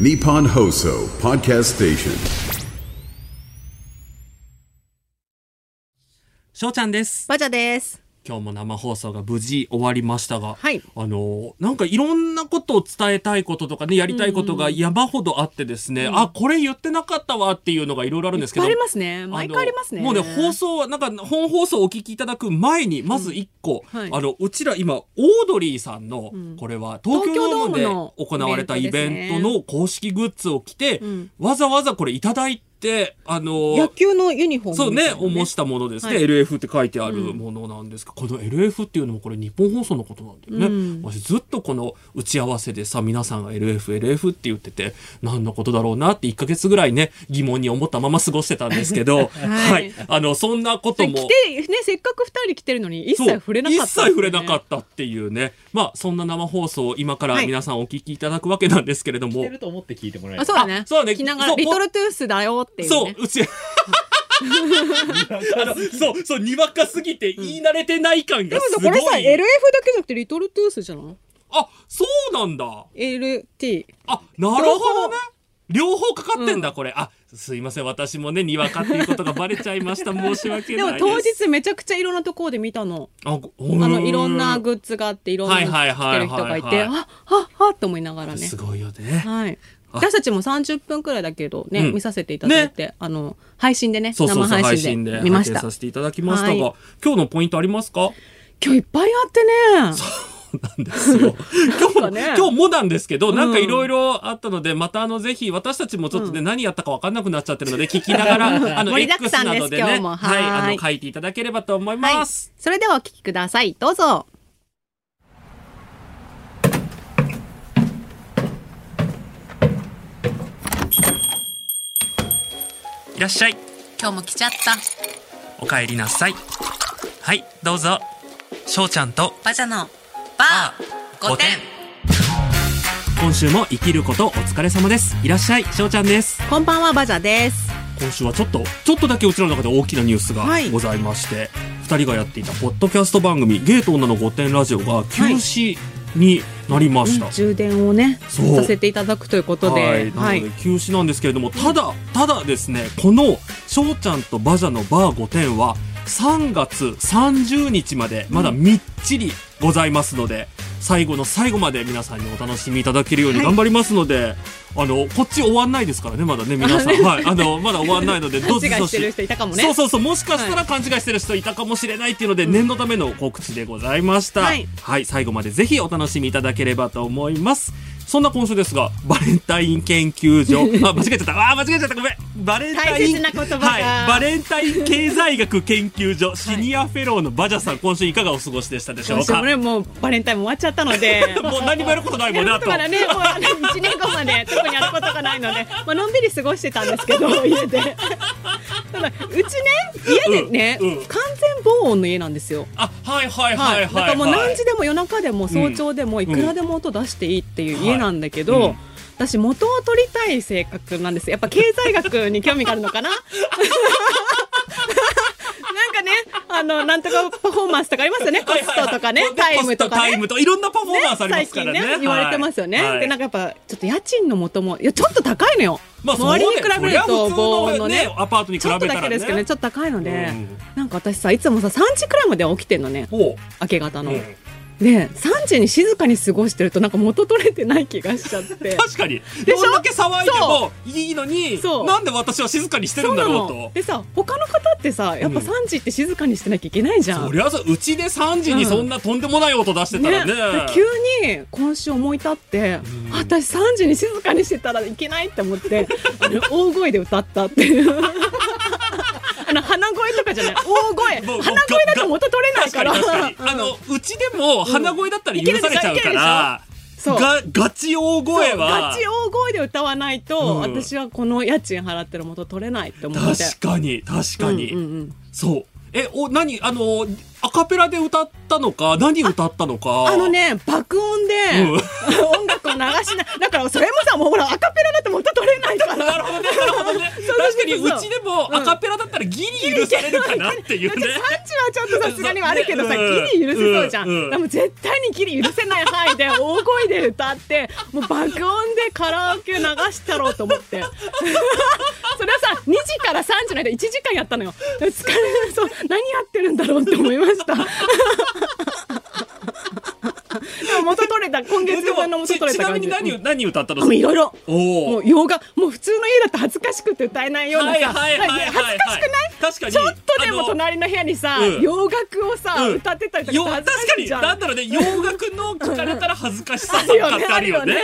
ニポンホーソーパーキステーション翔ちゃんですバジャです。今日も生放送が無事終わりましたが、はい。あの、なんかいろんなことを伝えたいこととかね、やりたいことが山ほどあってですね、あ、これ言ってなかったわっていうのがいろいろあるんですけど。ありますね。毎回ありますね。のもうね、放送は、なんか本放送をお聞きいただく前に、まず一個、はい。あの、うちら今、オードリーさんの、ん。これは東京ドームで行われたイベントの公式グッズを着て、ん。わざわざこれいただいて、あの、野球のユニフォームそうねしたものですね、はい。LF って書いてあるものなんですが、この LF っていうのもこれ日本放送のことなんだよね。うん。私ずっとこの打ち合わせでさ、皆さんが LF、LF って言ってて、何のことだろうなって1ヶ月ぐらいね、疑問に思ったまま過ごしてたんですけど、はい、あの、そんなことも。来てねせっかく二人来てるのに一切触れなかった、そう一切触れなかったっていうね。まあ、そんな生放送を今から皆さんお聞きいただくわけなんですけれども。してると思って聞いてもらえるあそうだねあそうだね着ながらリトルトゥースだよっていうねそう、うち。あのそう、そう、にわかすぎて言い慣れてない感でもがすごい。さこれさ LF だけじゃなくてリトルトゥースじゃない？あ、そうなんだ。LT あ、なるほどね。両方かかってんだ、これ。あ、すいません。私もね、にわかっていうことがバレちゃいました。申し訳でもないです。当日めちゃくちゃいろんなところで見たの。あ、ごあのいろんなググッズがあっていろんな着てはいはいる人がいてはいあははって思いながらね。すごいよね。はい。あ。私たちも30分くらいだけどね、うん。見させていただいて、あの配信でねそうそうそう、生配信で見ま拝見した。させていただきましたが、はい。今日のポイントありますか？今日いっぱいあってね なんですよ。今日も、ね今日もなんですけど、ん。なんかいろいろあったので、またあの、ぜひ、私たちもちょっとね、何やったか分かんなくなっちゃってるので、聞きながら、あの、盛りだく X さんですなどでね、今日も。はい、はい。あの、書いていただければと思いはい。ます。それではお聞きください。どうぞ。いらっしゃい。今日も来ちゃった。お帰りなさい。はい、どうぞ。しょうちゃんと、バジャのバー5点。今週も生きることお疲れ様です。いらっしゃい、しょうちゃんです。こんばんはバジャです今週はちょっと、ちょっとだけうちらの中で大きなニュースがはいございまして、二、人がやっていたポッドキャスト番組、ゲート女の5点ラジオが休止になりました。充電をねさせていただくということではい、なので休止なんですけれども、ただ、ただですね、この、しょうちゃんとバジャのバー5点は、3月30日まで、まだみっちりございますので、最後の最後まで皆さんにお楽しみいただけるように頑張りますので、あの、こっち終わんないですからね、まだね、皆さん。はい。あの、まだ終わんないので、どしどし勘違いしてる。人いたかもねそうそうそう、もしかしたら勘違いしてる人いたかもしれないっていうので、念のための告知でございました。はいはい、最後までぜひお楽しみいただければと思います。そんな今週ですが、バレンタイン研究所。あ、間違えちゃった。あー、間違えちゃった。ごめん。バレンタイン。はい。バレンタイン経済学研究所、シニアフェローのバジャさん、今週いかがお過ごしでしたでしょうか？もねもうバレンタインも終わっちゃったので もう何もやることないもんね、あと。まだね、もうあの1年後まで特にやることがないので、まあのんびり過ごしてたんですけど、家で。ただ、うちね、家でね、うんうん完全防音の家なんですよ。あ、はいはいははいい。はい。だからもう何時でも夜中でも早朝でもいくらでも音出していいっていう家なんだけど、はいうん。私元を取りたい性格なんです。やっぱ経済学に興味があるのかな？なんかね、あの、なんとかパフォーマンスとかありますよね？コストとかね、タイムとかね。タイ。ムといろんなパフォーマンスありま最すからね。近ね言われてますよね、はい。でなんかやっぱちょっと家賃の元もいやちょっと高いのよ、まあ周りに比べるとそりゃ普通のね。ねアパートに比ちょっとべたらねだけですけどねちょっと高いので、うん。なんか私さいつもさ3時くらいまで起きてんのね。ほ明け方の、う。うんで3時に静かに過ごしてるとなんか元取れてない気がしちゃって。確かに。どんだけ騒いでもいいのになんで私は静かにしてるんだろうと。でさ他の方ってさやっぱうん。3時って静かにしてなきゃいけないじゃん、そりゃそううちで3時にそんなとんでもない音出してたらね。で急に今週思い立って、あ私3時に静かにしてたらいけないって思って大声で歌ったっていうあの鼻声とかじゃない。大声。鼻声だと元取れない確かからあのうちでも鼻声だったら許されちゃうからそう。がガチ大声は。ガチ大声で歌わないと、うん。私はこの家賃払ってる元取れないって思って。確かに確かに、うんうんうん。そう。えお何？あのアカペラで歌ったのか何歌ったのか。あのね爆音で、うん。音楽を流しなだからそれもさもうほらアカペラだと元取れないから。なるほどねなるほどね。そう確確かにう。ちでもアカペラだったらギリ許されるかなっていうね。だって産地はちょっとさすがにはあるけどさ、うん。ギリ許せそうじゃん。でも絶対にギリ許せない範囲で大声で歌って、もう爆音でカラオケ流したろうと思って。それはさ、2時から3時の間1時間やったのよ。疲れそう、何やってるんだろうって思いました。元取れた、今月分の元ち取れちなみに。何何歌ったの？もういろいろ。おもおう洋画、もう普通の家だと恥ずかしくて歌えないようなさ、恥ずかしくない？確かに。ちょっとでも隣の部屋にさ、うん。洋楽をさ、うん。歌ってたりとよか確かに。なんだろうね。洋楽の聞かれたら恥ずかしさとかってあるよね。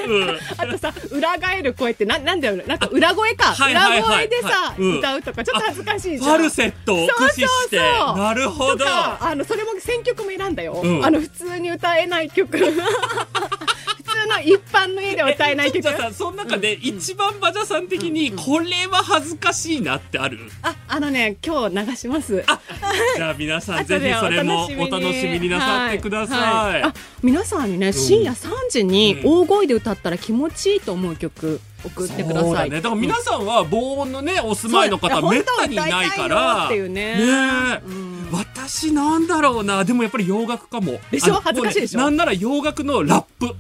あとさ裏返る声ってななんだよなんか裏声か、裏声でさ、歌うとかちょっと恥ずかしいうんじゃん。ファルセットを駆使して。そうそうそう。なるほど。あのそれも選曲も選んだよ、うん。あの普通に歌えない曲。普通の一般の家では歌えない曲。ちょっとさその中で一番バジャさん的にこれは恥ずかしいなってある。ああのね今日流します。じゃあ皆さんぜひそれもお楽しみに。なさってください、はあ皆さんにね深夜3時に大声で歌ったら気持ちいいと思う曲送ってください、だね。だから皆さんは防音のね、お住まいの方めったにいないから。っていうねえうん私なんだろうな。でもやっぱり洋楽かも。でしょ？恥ずかしいでしょ？なんなら洋楽のラップ。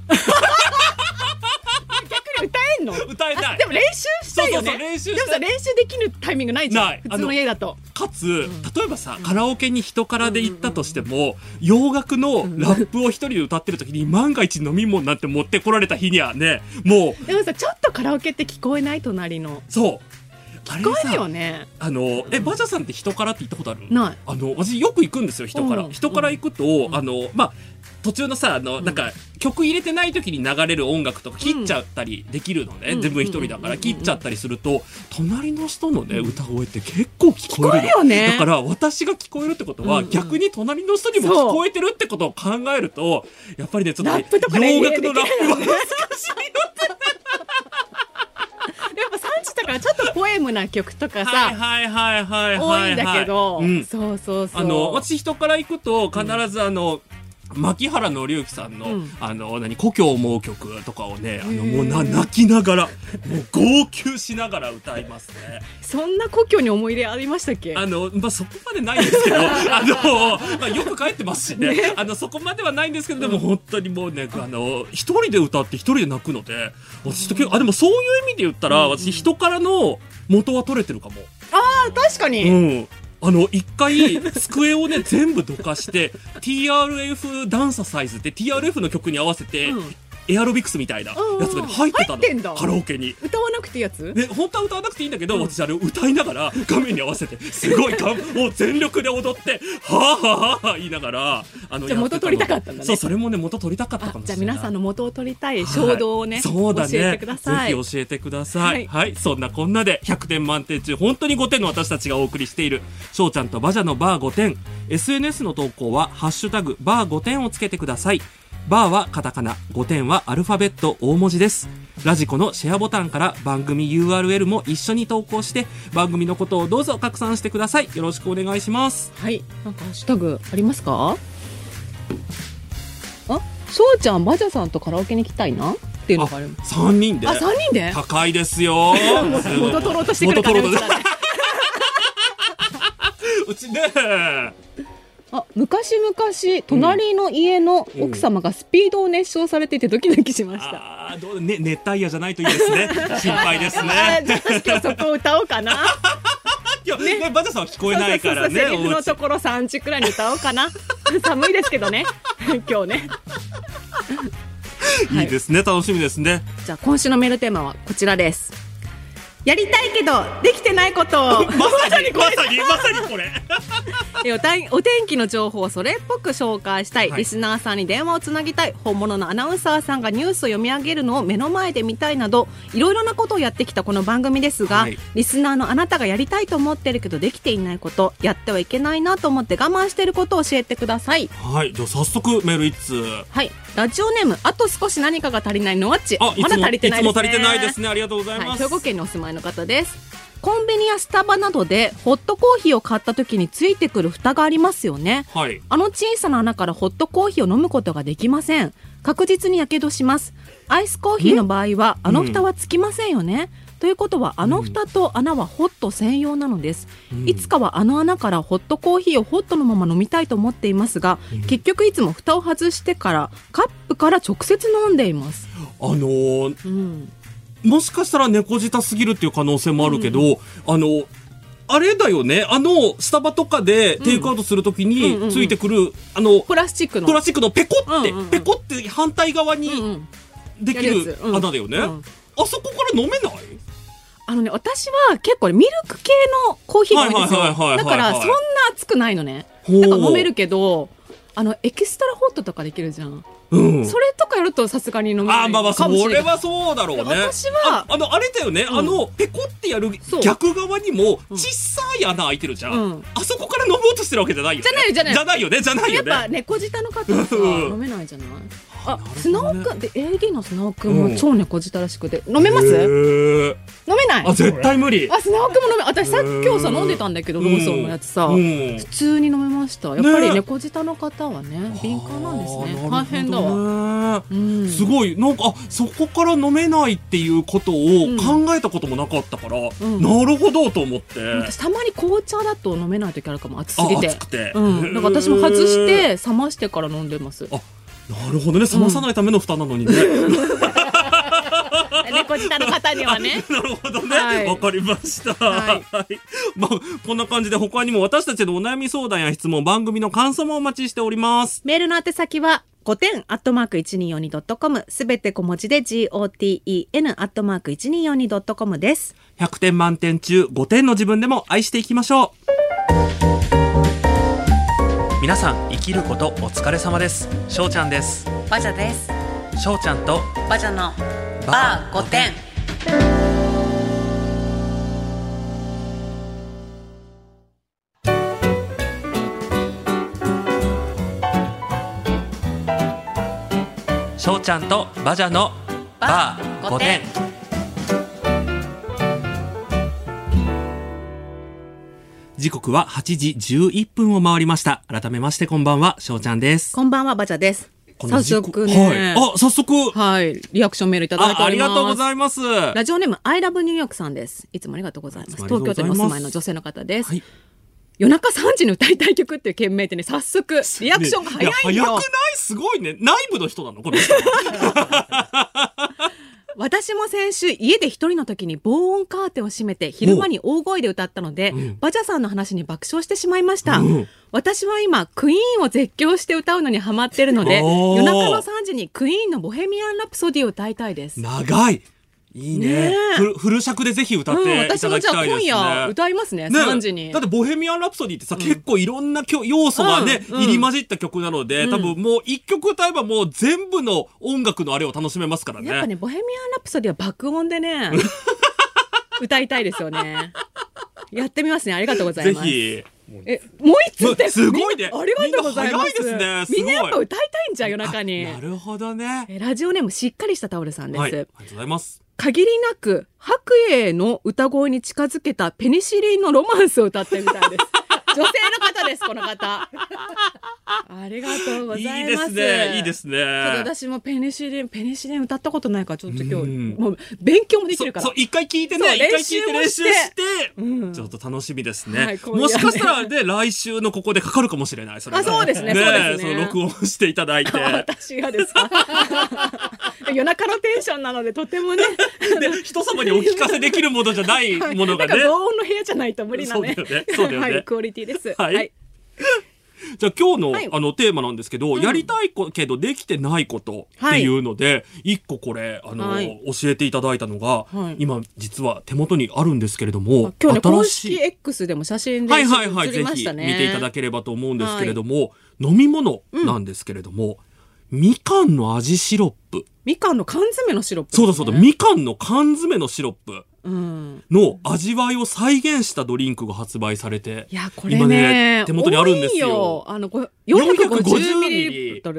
歌えんの？歌えない。あでも練習したいよね。そうそう練習でもさ練習できるタイミングないじゃん。ない。普通の家だと。かつ、例えばさ、カラオケに人からで行ったとしても、洋楽のラップを一人で歌ってる時に万が一飲み物なんて持ってこられた日にはね、もう、でもさちょっとカラオケって聞こえない隣の。そう。あれ聞こえるさよね。あの、え、バジャさんって人からって行ったことある？ない。あの、私よく行くんですよ、人から。うん。人から行くと、あの、まあ、途中のさ、あの、なんか、曲入れてない時に流れる音楽とか切っちゃったりできるのね。うん。自分一人だから。うん。切っちゃったりすると、隣の人のね、歌声って結構聞こえるよね。だから、私が聞こえるってことは、逆に隣の人にも聞こえてるってことを考えると、やっぱりね、ちょっと洋楽のラップはでやっぱ3時だからちょっとポエムな曲とかはいさはいはいはいはい。多いんだけど、うん。そうそうそう。あの、私人から行くと、必ずあの、牧原紀之さんの、うん。あの、何、故郷思う曲とかをね、あの、もうな、泣きながら、もう号泣しながら歌いますね。そんな故郷に思い入れありましたっけ？あの、まあ、そこまでないんですけど、あの、まあ、よく帰ってますしね、あの、そこまではないんですけど、でも本当にもうね、あの、一人で歌って一人で泣くので、私と結構、あ、でもそういう意味で言ったら、私人からの元は取れてるかも。あ確かに、うん。あの、一回、机をね、全部どかして、TRF ダンササイズって TRF の曲に合わせて、エアロビクスみたいなやつが入ってたの。カラオケに。歌わなくていいやつ？で、本当は歌わなくていいんだけど、私あれを歌いながら、画面に合わせて、すごいかん、もう全力で踊って、はぁはぁはぁはぁ言いながら、あの、じゃ元取りたかったんだねそう、それもね、元取りたかったかあもしれない。じゃあ皆さんの元を取りたい衝動をね、はいそうだね。教えてくださいぜひ教えてください。は。はいいそんなこんなで100点満点中、本当に5点の私たちがお送りしている、翔ちゃんとバジャのバー5点。SNS の投稿は、ハッシュタグ、バー5点をつけてください。バーはカタカナ、5点はアルファベット大文字です。ラジコのシェアボタンから番組 URL も一緒に投稿して、番組のことをどうぞ拡散してください。よろしくお願いします。はいなんかハッシュタグありますか？あ？そうちゃんバジャさんとカラオケに行きたいな？っていうのがある3人で？あ三人で？高いですよ。元取ろうとしてくるからね うちね。あ昔々隣の家の奥様がスピードを熱唱されていてドキドキしました、ああ、どうね、熱帯夜じゃないといいですね。心配ですあね。じゃあ私今日そこを歌おうかな いや、ね、バジャさんは聞こえないからね。そうそのところ3時くらいに歌おうかな 寒いですけどね今日ねいいですね、楽しみですね。じゃあ今週のメールテーマはこちらですやりたいけどできてないことをまさに、まさに、まさにこれ。えお天気の情報をそれっぽく紹介したい、はい。リスナーさんに電話をつなぎたい。本物のアナウンサーさんがニュースを読み上げるのを目の前で見たいなどいろいろなことをやってきたこの番組ですが、はい。リスナーのあなたがやりたいと思ってるけどできていないことやってはいけないなと思って我慢していることを教えてください。はい、じゃあ早速メール一通。はい。ラジオネームあと少し何かが足りないのわっち。まだ足りてないですね。いつも足りてないですね。ありがとうございはい、ます。兵庫県にお住まいの方ですコンビニやスタバなどでホットコーヒーを買った時についてくる蓋がありますよね。はい。あの小さな穴からホットコーヒーを飲むことができません。確実にやけどします。アイスコーヒーの場合はあの蓋はつきませんよね、ということはあの蓋と穴はホット専用なのです、いつかはあの穴からホットコーヒーをホットのまま飲みたいと思っていますが、結局いつも蓋を外してからカップから直接飲んでいます、あのーうん、もしかしたら猫舌すぎるっていう可能性もあるけど、あのあれだよね。あのスタバとかでテイクアウトするときうんうんうん。についてくる、あのプラスチックの。プラスチックのペコって、うんうんうん。ペコって反対側うんにうん。できる穴だよね、うん。あそこから飲めない？あのね私は結構ミルク系のコーヒーが多いんですよ。だからそんな熱くないのね。ほう。だから飲めるけどあのエキストラホットとかできるじゃん、うん。それとかやるとさすがに飲めないあーまあまあそれはそうだろうね。私はああのあれだよね、うん。あのペコってやる逆側にもうん。小さい穴開いてるじゃん、うん。あそこから飲もうとしてるわけじゃないよね。じゃないじゃない。じゃないよねじゃないやっよねぱ猫舌の方は飲めないじゃない？あなるほどね。砂尾くんで AD の砂尾くんうん。も超猫舌らしくて。飲めます？飲めない？あ絶対無理。あ砂尾くんも飲め私さっき今日さうん飲んでたんだけどローソンのやつさ、うん。普通に飲めました。やっぱりね。猫舌の方はね敏感なんですね。大変だわ、すごい。なんかあそこから飲めないっていうことを考えたこともなかったから、ん。なるほどと思って、私たまに紅茶だと飲めない時あるかも。熱すぎあて熱くて、うん、だから私も外して冷ましてから飲んでます。あなるほどね冷まさないための蓋なのにね、猫舌の方にはね。なるほどね。わ、はいかりました。ははいい。まあ、こんな感じで他にも私たちのお悩み相談や質問、番組の感想もお待ちしております。メールの宛先は5点アットマーク 1242.com すべて小文字で GOTEN アットマーク 1242.com です。100点満点中5点の自分でも愛していきましょう。皆さん、生きることお疲れ様です。しょうちゃんです。バジャです。しょうちゃんとバジャのバー5点。しょうちゃんとバジャのバー5点。時刻は8時11分を回りました。改めましてこんばんは、しょうちゃんです。こんばんはバジャです。早速ね。はい。あ、早速。はい、リアクションメールいただいてあ、おります。ありがとうございます。ラジオネームアイラブニューヨークさんです。いつもありがとうございます。東京都にお住まいの女性の方です。はい夜中3時に歌いたい曲っていう件名でね、早速リアクションが早いんねやよ。早くない？すごいね。内部の人なの？この人。私も先週家で一人の時に防音カーテンを閉めて昼間に大声で歌ったので、ん。バジャさんの話に爆笑してしまいました、うん。私は今クイーンを絶叫して歌うのにハマってるので夜中の3時にクイーンのボヘミアン・ラプソディを歌いたいです、長い。いいね。ねえ。フル。尺でぜひ歌っうん、てい私もじゃあただきたいですね。今夜歌いますねね3時に。だって「ボヘミアン・ラプソディ」ってさ、結構いろんなきょ要素がね、うんうん。入り混じった曲なので、多分もう一曲歌えばもう全部の音楽のあれを楽しめますからね。やっぱねボヘミアン・ラプソディは爆音でね 歌いたいですよね。やってみますね。ありがとうございぜます。ひ。えもう一つってすごいね。ありがとうございます。みんな早いですね。やっぱ歌いたいんじゃん夜中に。なるほどね。えラジオネームしっかりしたタオルさんです、はい。ありがとうございます。限りなく白衣の歌声に近づけたペニシリンのロマンスを歌ってみたいです。性の方ですこの方ありがとうごいざいますいですね。いいですね。私もペニシリンペニシリン歌ったことないからちょっと今日うんもう勉強もできるからそう、一回聞いてね、一回聞いて練習してうんちょっと楽しみですね。はいもしかしたらね、来週のここでかかるかもしれない。それがあそうですねねそう録音していただいて。私がですか？夜中のテンションなのでとてもね で、人様にお聞かせできるものじゃないものがね。防音の部屋じゃないと無理なねそうだよねそうだよねはいクオリティです。はい。じゃあ今日の,、はい。あのテーマなんですけど、やりたいこけどできてないことっていうので、一個これあの、はい。教えていただいたのが、はい。今実は手元にあるんですけれども今日ね公新しい。式 X でも写真ではいはいはい、写ぜひ見ていただければと思うんですけれども、飲み物なんですけれども、みかんの味シロップ。みかんの缶詰のシロップ、そうだそうだ、みかんの缶詰のシロップ。うんの味わいを再現したドリンクが発売されて、いやこれね今ね、手元にあるんです多いよ。あのこれ450 450ミリだ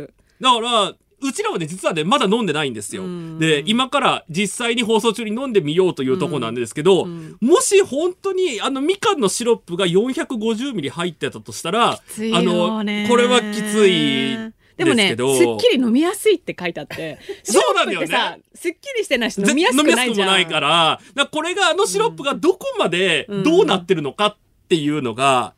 から、うちらはね、実はね、まだ飲んでないんですようん。で、今から実際に放送中に飲んでみようというとこなんですけど、うんもし本当に、あの、みかんのシロップが450ミリ入ってたとしたら、あの、これはきつい。でもねですっきり飲みやすいって書いてあって そうなのよさすっきりしてないしぜ飲みやすくないじゃん。もないから、だからこれがあのシロップがどこまでうん。どうなってるのかっていうのが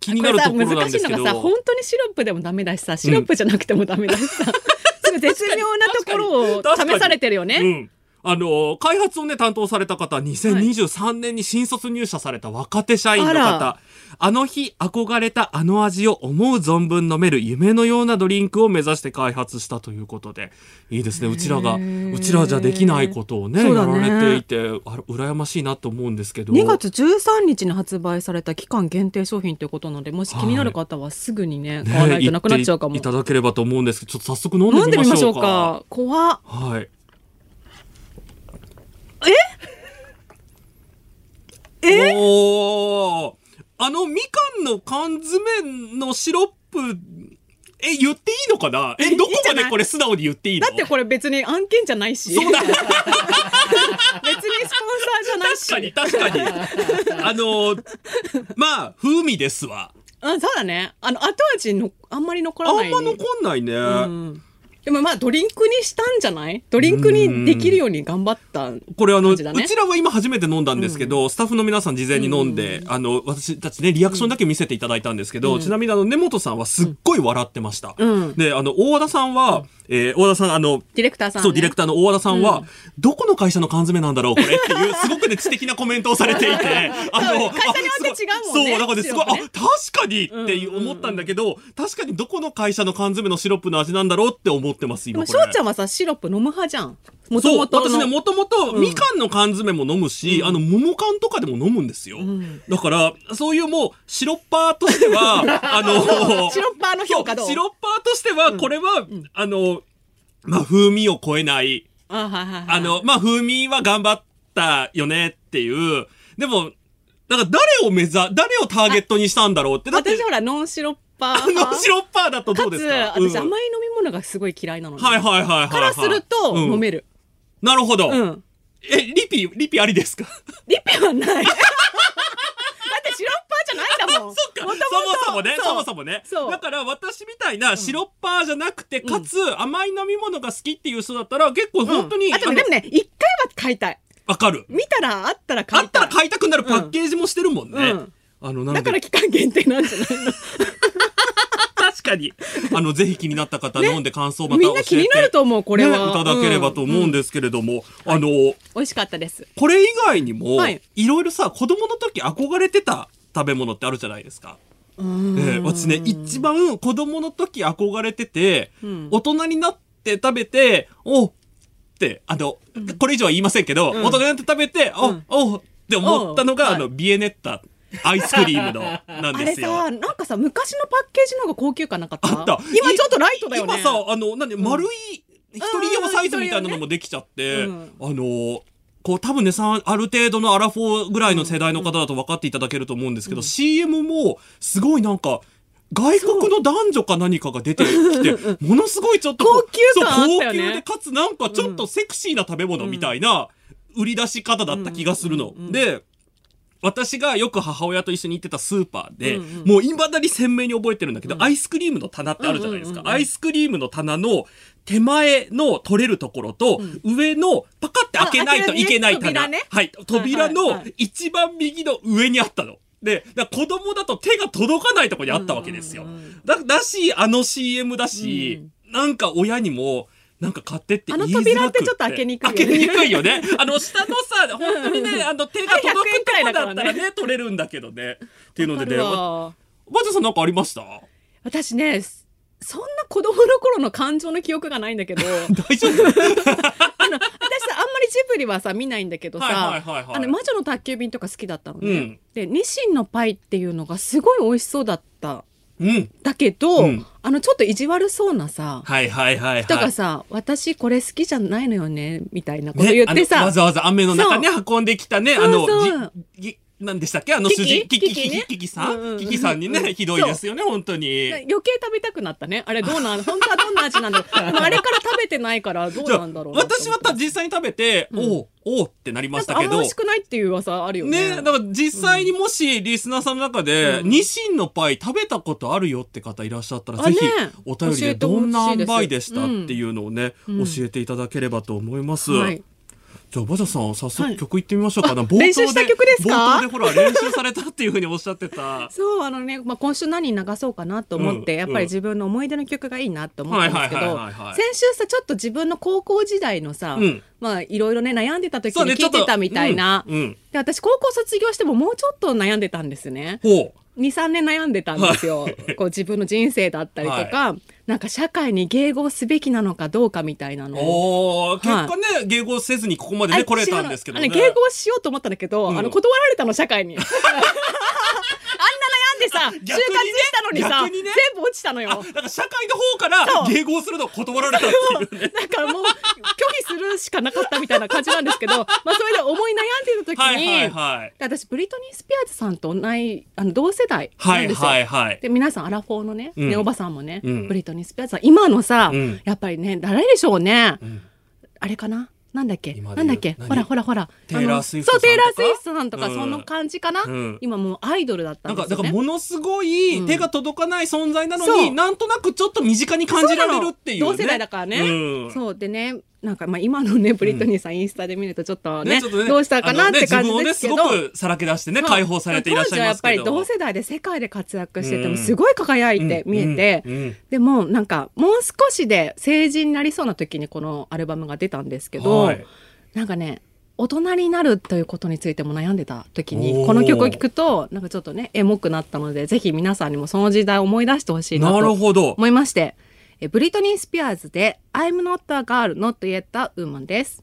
気になるところなんですけど。これさ難しいのがさ本当にシロップでもダメだしさシロップじゃなくてもダメだしさ、すごい絶妙なところを試されてるよね。うん。あの、開発をね、担当された方、2023年に新卒入社された若手社員のあ方ら。あの日憧れたあの味を思う存分飲める夢のようなドリンクを目指して開発したということで、いいですね。うちらが、うちらじゃできないことをね、ねられていて、あ羨ましいなと思うんですけど。2月13日に発売された期間限定商品ということなのでもし気になる方はすぐにね、買わないとなくなっちゃうかも。ねいただければと思うんですけど、ちょっと早速飲んでみましょうみましょうか。か。怖っはい。え？おーあのみかんの缶詰のシロップ、え、言っていいのかな？え、どこまでこれ素直に言っていいの？だってこれ別に案件じゃないし。そうだ別にスポンサーじゃないし。確かに、確かに。あの、まあ、風味ですわ。うん、そうだね。あの、後味の、あんまり残らない。あんま残んないね。うんでもまあドリンクにしたんじゃない？ドリンクにできるように頑張った。これあの、感じだね。うちらは今初めて飲んだんですけど、スタッフの皆さん事前に飲んで、あの、私たちね、リアクションだけ見せていただいたんですけど、ちなみにあの、根本さんはすっごい笑ってました。うん。で、あの、大和田さんは、えー大和田さん、あの、ディレクターさん、ね。そう、ディレクターの大和田さんは、どこの会社の缶詰なんだろう、これっていう、すごくね、知的なコメントをされていて、あの、会社によって違うもんねそう、だからね、すごい、あ、確かにって思ったんだけど、確かにどこの会社の缶詰のシロップの味なんだろうって思ってます、今これ。翔ちゃんはさ、シロップ飲む派じゃん。もとそう、もとの。私ね、もともと、うんみかんの缶詰も飲むし、あの、桃缶とかでも飲むんですよ。んだから、そういうもう、シロッパーとしては、あの、シロッパーの評価どう？シロッパーとしては、これは、あの、まあ、風味を超えない、あ、はいは。あの、まあ、風味は頑張ったよねっていう。でも、だから誰を目指、誰をターゲットにしたんだろうって。だって私、ほら、ノンシロッパーあ派。のシロッパーだとどうですか？かつ、私、うん甘い飲み物がすごい嫌いなのね。はいはいはいはいはい。からすると、うん飲める。なるほど。うん。え、リピ、リピありですか？リピはない。だってシロッパーじゃないんだもん。そっか、もともとそもそもね、そもそもね。だから私みたいなシロッパーじゃなくて、かつ甘い飲み物が好きっていう人だったら結構本当に、あでもね、一回は買いたい。わかる。見たらあったら買いい。あったたら買いたくなるパッケージもしてるもんね。うんあの、なんでだから期間限定なんじゃないの？確かに。あの、ぜひ気になった方、飲んで感想また教えて、みんな気になると思う、これは。ねいただければと思うんで。ですけれども、あの、美味しかったです。これ以外にも、はいい、ろいろさ、子供の時憧れてた食べ物ってあるじゃないですか。えー私ね、一番子供の時憧れてて、ん大人になって食べて、おって、あの、これ以上は言いませんけど、大人になって食べて、お、うんおって思ったのが、おあの、ビエネッタ、アイスクリームの、なんあれですよ。さ、なんかさ、昔のパッケージの方が高級感なかった？あった。今ちょっとライトだよね。今さ、あの、何、丸い、一人用サイズみたいなのもできちゃって、うんあの、こう多分ねさある程度のアラフォーぐらいの世代の方だと分かっていただけると思うんですけど、CM もすごいなんか外国の男女か何かが出てきてものすごいちょっと高級感高級でかつなんかちょっとセクシーな食べ物みたいな売り出し方だった気がするの。で私がよく母親と一緒に行ってたスーパーで、うんうんもう未だに鮮明に覚えてるんだけど、アイスクリームの棚ってあるじゃないですか。うんうんうんうんアイスクリームの棚の手前の取れるところと、上のパカって開けないといけないあ棚。ねはい。扉はいのはい一番右の上にあったの。で、だ子供だと手が届かないところにあったわけですよ。うんうんうんだだし、あの CM だし、なんか親にも、なんか買ってってあの扉ってちょっと開けにくいよね。開けにくいよね。あの下のさ、本当にね、あの手が届くとこ100円くらいだったらね、取れるんだけどね。っていうのでね、わか。るばわばちゃさんなんかありました？私ね、そんな子供の頃の感情の記憶がないんだけど、大丈夫？あの、私さ、あんまりジブリはさ、見ないんだけどはいさあの、魔女の宅急便とか好きだったのね。うん。で、ニシンのパイっていうのがすごい美味しそうだった。うん。だけど、うんあの、ちょっと意地悪そうなさ、はいはいはいはい。人がさ、私これ好きじゃないのよね、みたいなこと言ってさ、ねわざわざ雨の中に運んできたね、あのそうそうじぎなんでしたっけ？あの主人、キキ、キキ、ね？キキさうんうんうんん。キキさんにね、ひどいですよね、本当に。余計食べたくなったね。あれどうなん？本当はどんな味なんだろう。あれから食べてないからどうなんだろう私はた実際に食べて、ん。おう、おうってなりましたけど。美味し、くないっていう噂あるよね。ね、だから実際にもしリスナーさんの中で、うん。ニシンのパイ食べたことあるよって方いらっしゃったら、ぜひあねお便りでどんな塩梅でしたっていうのをね、うん。教えていただければと思います。はいじゃあバジャさん早はい。速曲いってみましょうか。な、あ冒頭練習した曲ですか？冒頭でほら練習されたっていうふうにおっしゃってた。そうあのね、まあ、今週何流そうかなと思って、うんやっぱり自分の思い出の曲がいいなと思ったんですけはいどはいはいはいはい。先週さちょっと自分の高校時代のさ、うん。まあいろいろね悩んでた時に聞いてたみたいな、うん。うんで私高校卒業してももうちょっと悩んでたんですね。ほ23年悩んでたんですよ、こう自分の人生だったりとか、なんか社会に迎合すべきなのかどうかみたいなうの。をおー結果ね、迎合せずにここまでね来れたんですけどね。迎合しようと思ったんだけど、うん。あの断られたの社会に。あんな悩んでさ就活したのにさね。全部落ちたのよ。あだから社会の方から迎合するのを断られたっていうね。だからもう拒否するしかなかったみたいな感じなんですけど、まあそれで思い悩時に、はいはいはい。で私ブリトニー・スピアーズさんと同いあの同世代なはいんですよ。はいはいで皆さんアラフォーのね、うん。ねおばさんもね、うん。ブリトニー・スピアーズさん。今のさ、うん。やっぱりね誰でしょうね、ん。あれかな？なんだっけ？なんだっけ？何？ほらほらほら。テイラースウィフトさんとか？そうテイラー・スウィフトさんとか、うん。その感じかな、うん。今もうアイドルだったなんんかですよね。だからものすごい手が届かない存在なのに、そう。なんとなくちょっと身近に感じられるっていう、ね、同世代だからね、うん。そう。でねなんかまあ今のねブリトニーさんインスタで見るとちょっとね,、ちょっとねどうしたかなって感じですけど、ねすごくさらけ出してね解放されていらっしゃいますけど。当時はやっぱり同世代で世界で活躍しててうんもすごい輝いて見えて、うんうんでもなんかもう少しで成人になりそうな時にこのアルバムが出たんですけど、はい。なんかね大人になるということについても悩んでた時にこの曲を聴くとなんかちょっとねエモくなったのでぜひ皆さんにもその時代を思い出してほしいなとほど。思いましてえブリトニー・スピアーズで「I'm not a girl not yet a woman」です。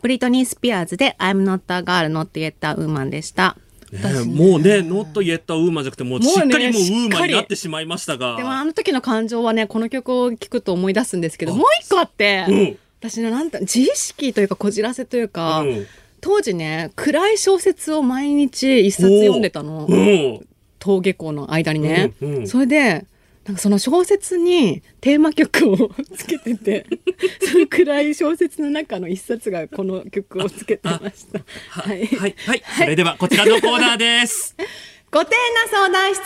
ブリトニー・スピアーズで「I'm not a girl not yet a woman」でした。ねもうね、ノットイエッタウーマンじゃなくて、もうしっかりもうウーマンになってしまいましたが。でもあの時の感情はねこの曲を聴くと思い出すんですけどもう一個あって、うん。私ねなんて自意識というかこじらせというか、うん。当時ね暗い小説を毎日一冊読んでたの。うん。登下校の間にね、うんうん。それでなんかその小説にテーマ曲をつけてて その暗い小説の中の一冊がこの曲をつけてました。はい、はい、はい。それでは、こちらのコーナーです。ごてんな相談室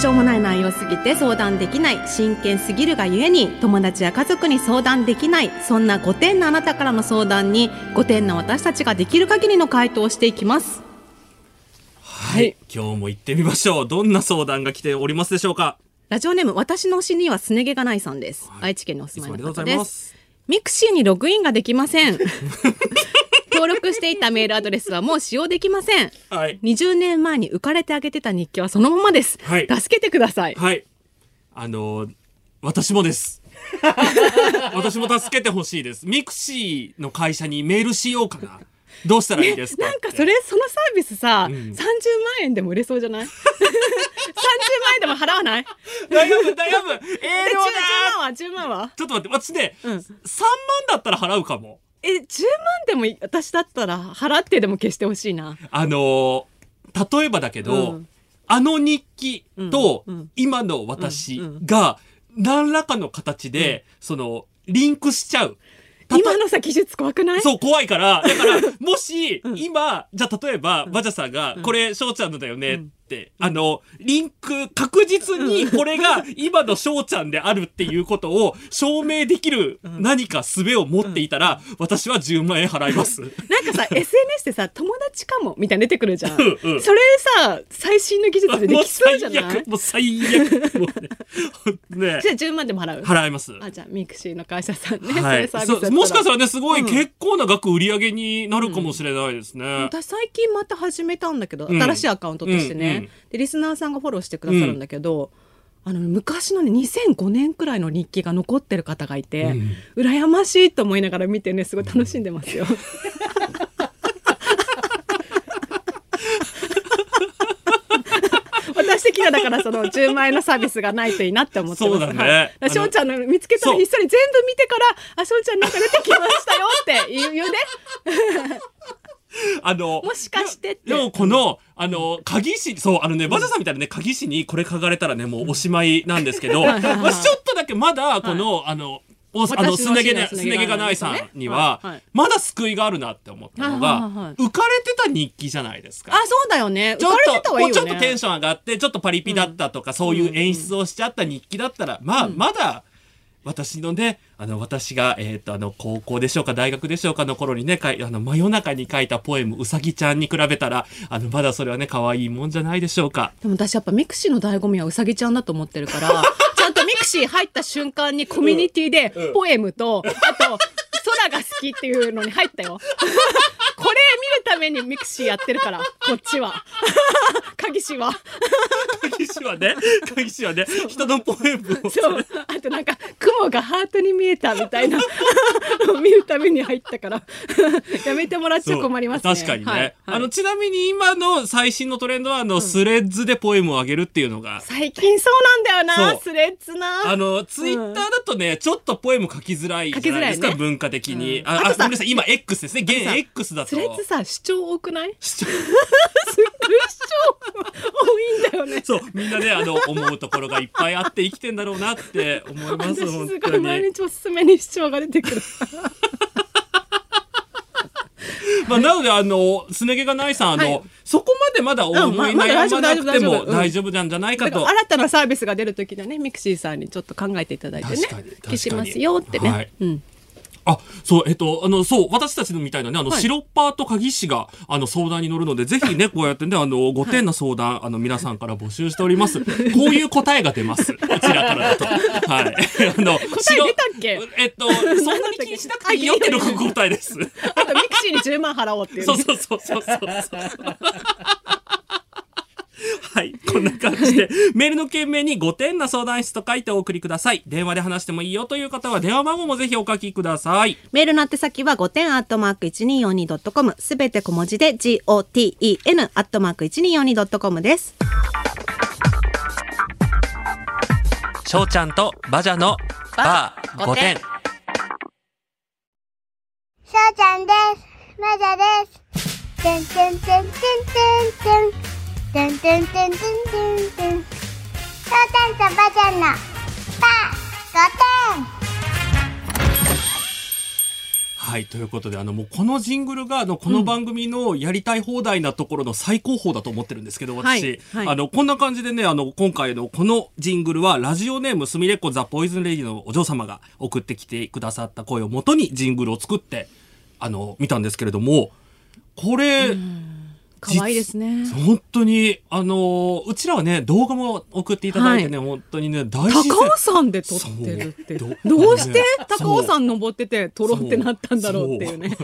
しょうもない内容すぎて相談できない真剣すぎるがゆえに友達や家族に相談できないそんなごてんなあなたからの相談にごてんな私たちができる限りの回答をしていきますはい。今日も行ってみましょう。どんな相談が来ておりますでしょうか？ラジオネーム私の推しにはすね毛がないさんです、はい愛知県にお住まいの方です。ミクシーにログインができません 登録していたメールアドレスはもう使用できませんはい。20年前に浮かれてあげてた日記はそのままです、はい助けてくださいはい。あのー私もです。私も助けてほしいです。ミクシーの会社にメールしようかな。どうしたらいいですか？なんかそれそのサービスさ、うん。30万円でも売れそうじゃない？30万円でも払わない？悩む、悩む。えええ10ー、万は10万は？ちょっと待って、私ね、うん。3万だったら払うかも。え10万でも私だったら払ってでも消してほしいな。あのー例えばだけど、うん。あの日記と今の私が何らかの形で、その、リンクしちゃう。今のさ技術怖くない？そう、怖いから。だから、もし、うん。今、じゃあ例えば、バジャさんが、ん。これ、翔ちゃんのだよねって、あの、リンク、確実にこれが今の翔ちゃんであるっていうことを証明できる何か術を持っていたら、私は10万円払います。なんかさ SNS でさ友達かもみたいな出てくるじゃん、うんうん。それさ最新の技術でできそうじゃない？もう最悪、もうねね。じゃあ10万でも払う？払います。あじゃあミクシーの会社さんね、はい、そもしかしたらね、すごいうん。結構な額売り上げになるかもしれないですね。私最近また始めたんだけど、うん。新しいアカウントとしてね、でリスナーさんがフォローしてくださるんだけど、あの昔のね2005年くらいの日記が残ってる方がいて、うん羨ましいと思いながら見てねすごい楽しんでますよ。私的にはだからその10万円のサービスがないといいなって思ってます。そうだねはいだから翔ちゃんの見つけたらそうひっそり全部見てから、あ、翔ちゃんなんか出てきましたよって言う言うね。あの、もしかしてでもこの、あの、鍵師、そう、あのね、バジャさんみたいなね、鍵師にこれ書かれたらね、もうおしまいなんですけど、はいはいはい。私ちょっとだけまだ、この、あの、おあの、すね毛ね、すね毛がないさんにははいはい、まだ救いがあるなって思ったのがはいはいはい、浮かれてた日記じゃないですか。あそうだよね。ちょっと、ちょっとテンション上がって、ちょっとパリピだったとか、そういう演出をしちゃった日記だったら、まあ、まだ、私のね、あの、私が、えっ、と、あの、高校でしょうか、大学でしょうかの頃にね、かいあの、真夜中に書いたポエム、うさぎちゃんに比べたら、あの、まだそれはね、可愛いもんじゃないでしょうか。でも私やっぱミクシーの醍醐味はうさぎちゃんだと思ってるから ちゃんとミクシー入った瞬間にコミュニティでポエムと、あと空が好きっていうのに入ったよ。これ見るためにミクシーやってるからこっちは。鍵師は。鍵師はね、鍵師はね、人のポエムを。そう。あとなんか雲がハートに見えたみたいな。見るために入ったから。やめてもらっちゃ困りますね。確かにね。はいはい。あの、ちなみに今の最新のトレンドは、あの、スレッズでポエムをあげるっていうのが、最近そうなんだよなスレッズな。あの、ツイッターだとね、ちょっとポエム書きづらいじゃないですか、ね。文化的に。あ、うん。ああごめんなさい、今 X ですね。現さ X だと。スレッズさ主張多くない？主張。多いんだよね。そう、みんなね、あの、思うところがいっぱいあって生きてんだろうなって思います、私本当に。い毎日おすすめに主張が出てくる。まあ、なので、あの、すね毛がないさん、あの、はい。そこまでまだ思いうんままだ悩まなくても大丈夫なんじゃないかと。だから新たなサービスが出る時でねミクシーさんにちょっと考えていただいてね。消しますよってね、はい。うん、あ、そう、えっと、あの、そう、私たちのみたいなね、あの、はいシロッパーと鍵師が、あの、相談に乗るので、ぜひね、こうやってね、あの、5点の相談、あの、皆さんから募集しております。こういう答えが出ます。こちらからだと。はい。あの、答え出たっけ？えっと、そんなに気にしなくていいよってのが答えです。あとミクシーに10万払おうっていう、ね、そうそうそうそうそうそう。はい。こんな感じで、メールの件名に5点な相談室と書いてお送りください。電話で話してもいいよという方は、電話番号もぜひお書きください。メールの宛先は5点アットマーク 1242.com すべて小文字で GOTEN アットマーク 1242.com ですしょうちゃんとバジャのバー5点。うちゃんです。まだです。てんてんてんてんてんてん。てんてんてんてんてんてん。しょうちゃんとばちゃんのば5はい。ということで、あの、もうこのジングルが、あの、この番組のやりたい放題なところの最高峰だと思ってるんですけど、私、はいはいあの、こんな感じでね、あの、今回のこのジングルは、ラジオネームすみれっこザ・ポイズンレディのお嬢様が送ってきてくださった声をもとにジングルを作って、あの、見たんですけれども、これ、可愛いですね。本当に、あのうちらはね、動画も送っていただいてね、本当にね、大高尾山で撮ってるって。どうして高尾山登ってて撮ろうってなったんだろうっていうね。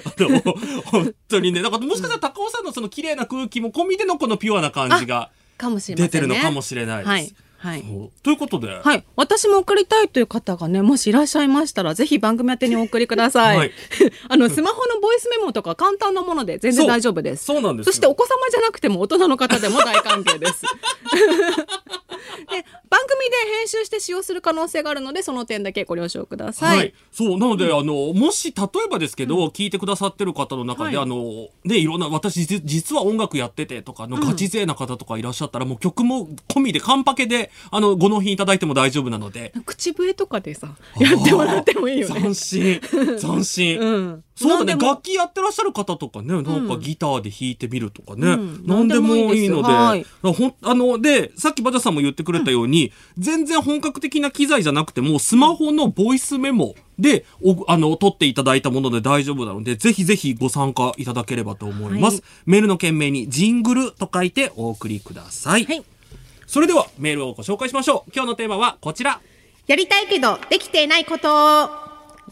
本当にね、だからもしかしたら高尾さんのその綺麗な空気も込みでのこのピュアな感じが出てるのかもしれないです。はいということで、はい。私も送りたいという方がね、もしいらっしゃいましたら、ぜひ番組宛てにお送りください。はい あの、スマホのボイスメモとか簡単なもので全然大丈夫です。そうなんですよそしてお子様じゃなくても大人の方でも大歓迎です。で 番組で編集して使用する可能性があるので、その点だけご了承ください。はい。そう。なので、あの、もし、例えばですけど、聞いてくださってる方の中で、はいあの、ね、いろんな、私、じ実は音楽やっててとか、あの、ガチ勢な方とかいらっしゃったら、もう曲も込みで、カンパケで、あの、ご納品いただいても大丈夫なので。口笛とかでさ、やってもらってもいいよね斬。新。斬新。うん。そうだね。楽器やってらっしゃる方とかね、なんかギターで弾いてみるとかね。うん何でもいいので。何でもいいほんあの、で、さっきバジャさんも言ってくれたように、全然本格的な機材じゃなくても、スマホのボイスメモで、おあの、撮っていただいたもので大丈夫なので、ぜひぜひご参加いただければと思います。はいメールの件名に、ジングルと書いてお送りください。はいそれでは、メールをご紹介しましょう。今日のテーマはこちら。やりたいけどできていないこと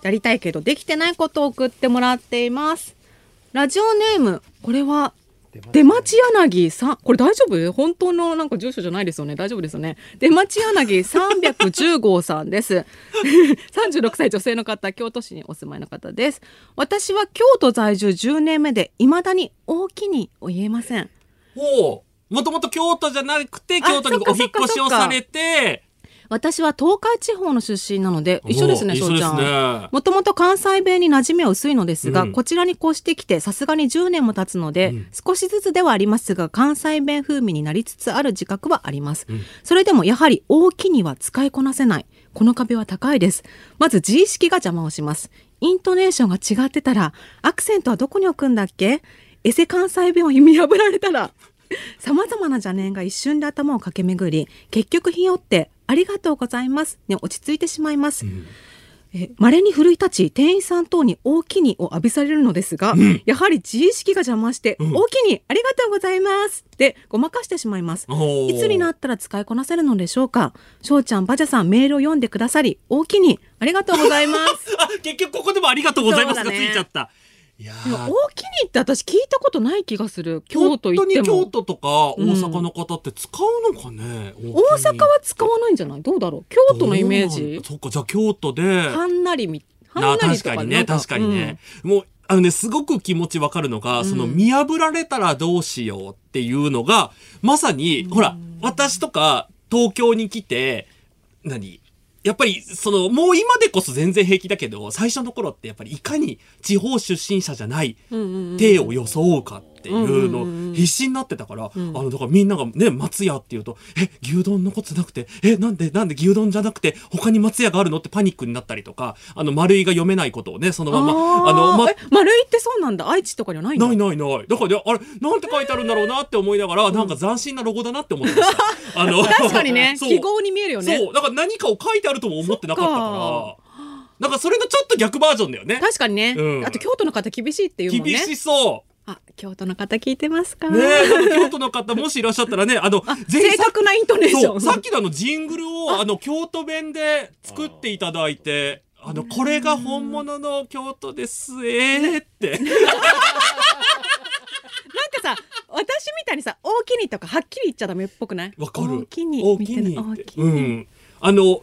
やりたいけどできてないことを送ってもらっています。ラジオネームこれは出町柳さん。これ大丈夫？本当のなんか住所じゃないですよね。大丈夫ですよね。出町柳310号さんです。36歳女性の方京都市にお住まいの方です。私は京都在住10年目で未だに大きに言えません。おもともと京都じゃなくて、京都にお引っ越しをされて、私は東海地方の出身なので一緒ですねお翔ちゃん。ねもともと関西弁に馴染みは薄いのですが、うん。こちらに越してきてさすがに10年も経つので、少しずつではありますが関西弁風味になりつつある自覚はあります、それでもやはり大きには使いこなせない。この壁は高いです。まず自意識が邪魔をします。イントネーションが違ってたらアクセントはどこに置くんだっけ？エセ関西弁を見破られたらさまざまな邪念が一瞬で頭を駆け巡り結局ひよって「ありがとうございます」に落ち着いてしまいます。え稀に奮い立ち店員さん等に大きにを浴びされるのですが、やはり自意識が邪魔して、大きにありがとうございますでごまかしてしまいます。いつになったら使いこなせるのでしょうか？翔ちゃんバジャさんメールを読んでくださり大きにありがとうございます。あ結局ここでもありがとうございますがついちゃった。いや大きにって私聞いたことない気がする。京都行って本当に京も都とか大阪の方って使うのかね、大阪は使わないんじゃない？どうだろう？京都のイメージ？そっかじゃあ京都で。はんなりみはなんなり確かにね。とかなん確かにね、もうあのねすごく気持ちわかるのが、その見破られたらどうしようっていうのがまさに、ほら私とか東京に来て何？やっぱりそのもう今でこそ全然平気だけど最初の頃ってやっぱりいかに地方出身者じゃない体を装うかっていうの必死になってたから、あのだからみんながね松屋っていうと「え牛丼残ってなくて？えなんでなんで牛丼じゃなくて他に松屋があるの?」ってパニックになったりとかあの丸いが読めないことをねそのままああの、まえ丸いってそうなんだ？愛知とかにはないないないない。だからね、あれ、なんて書いてあるんだろうなって思いながら、なんか斬新なロゴだなって思ってました。あの、確かにね。記号に見えるよね。そう。だから何かを書いてあるとも思ってなかったから。なんかそれのちょっと逆バージョンだよね。確かにね、うん。あと京都の方厳しいっていうもんね。厳しそあ京都の方聞いてますか？う。ね京都の方もしいらっしゃったらね、あの、正確なイントネーションさっきのあのジングルを、あの、京都弁で作っていただいて、あの、これが本物の京都です、えーって。なんかさ私みたいにさ大きにとかはっきり言っちゃダメっぽくない？わかる。大きに大。きに、うん。あの、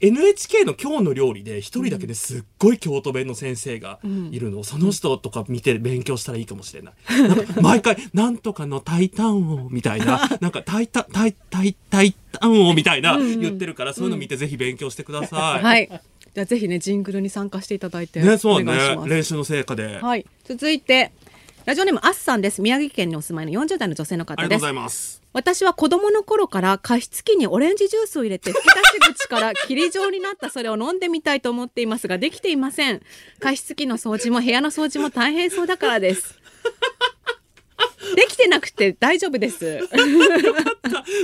NHK の今日の料理で一人だけですっごい京都弁の先生がいるの、その人とか見て勉強したらいいかもしれない。なんか毎回、なんとかのタイタン王みたいな、なんかタイタ、タイ、タイ、タイタン王みたいな言ってるから、そういうの見てぜひ勉強してください。はい。じゃあぜひねジングルに参加していただいてね、そうね。練習の成果で。はい。続いてラジオネームあっさんです。宮城県にお住まいの40代の女性のあ方です。りがとうございます。私は子供の頃から加湿器にオレンジジュースを入れて吹き出し口から霧状になったそれを飲んでみたいと思っていますができていません。加湿器の掃除も部屋の掃除も大変そうだからです。できてなくて大丈夫です。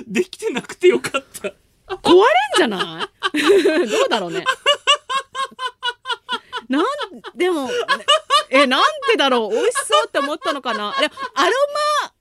できてなくてよかった。壊れんじゃない？どうだろうね。なんでもえなんでだろう？美味しそうって思ったのかな？でもアロマ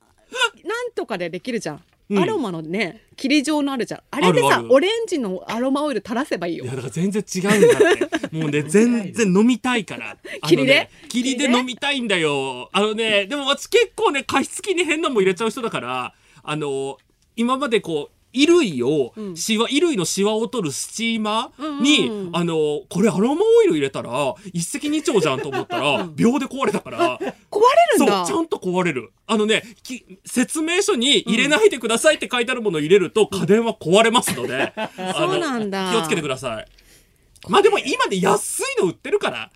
なんとかでできるじゃん、うん。アロマのね霧状のあるじゃん。あれでさオレンジのアロマオイル垂らせばいいよ。いやだから全然違うんだって。もうね全然飲みたいから。霧で？霧で飲みたいんだよ。あのねでも私結構ね加湿器に変なもん入れちゃう人だからあの今までこう衣類を、シワ衣類のシワを取るスチーマーに、あのこれアロマオイル入れたら一石二鳥じゃんと思ったら秒で壊れたから。壊れるそうんだちゃんと壊れる。あのねき説明書に入れないでくださいって書いてあるものを入れると家電は壊れますので、そうなんだ。気をつけてください。まあでも今で安いの売ってるから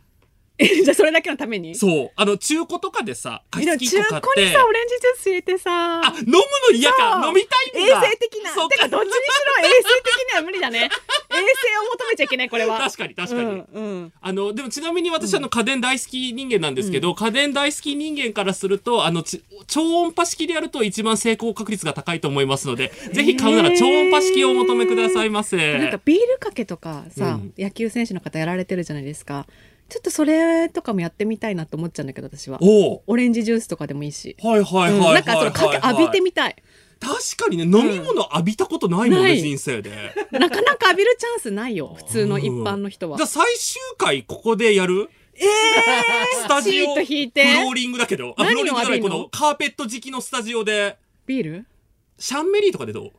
じゃあそれだけのために？そう。あの中古とかでさ中古にさオレンジジュース入れてさ。あ飲むの嫌か。飲みたいん衛だ生的な。てかどっちにしろ衛生的には無理だね。衛生を求めちゃいけないこれは。確かに確かに、うんうん。あのでもちなみに私あの家電大好き人間なんですけど、家電大好き人間からするとあのち超音波式でやると一番成功確率が高いと思いますので、ぜひ買うなら超音波式をお求めくださいませ。なんかビールかけとかさ、うん。野球選手の方やられてるじゃないですかちょっとそれとかもやってみたいなと思っちゃうんだけど私は。おおオレンジジュースとかでもいいし、はいはいはいうんはい、なんかそのかけ浴びてみたい。確かにね飲み物浴びたことないもんね、ない。人生で。なかなか浴びるチャンスないよ普通の一般の人は。じゃあ最終回ここでやる？えスタジオフローリングだけど。あフローリングじゃないこのカーペット敷きのスタジオで。ビール？シャンメリーとかでどう？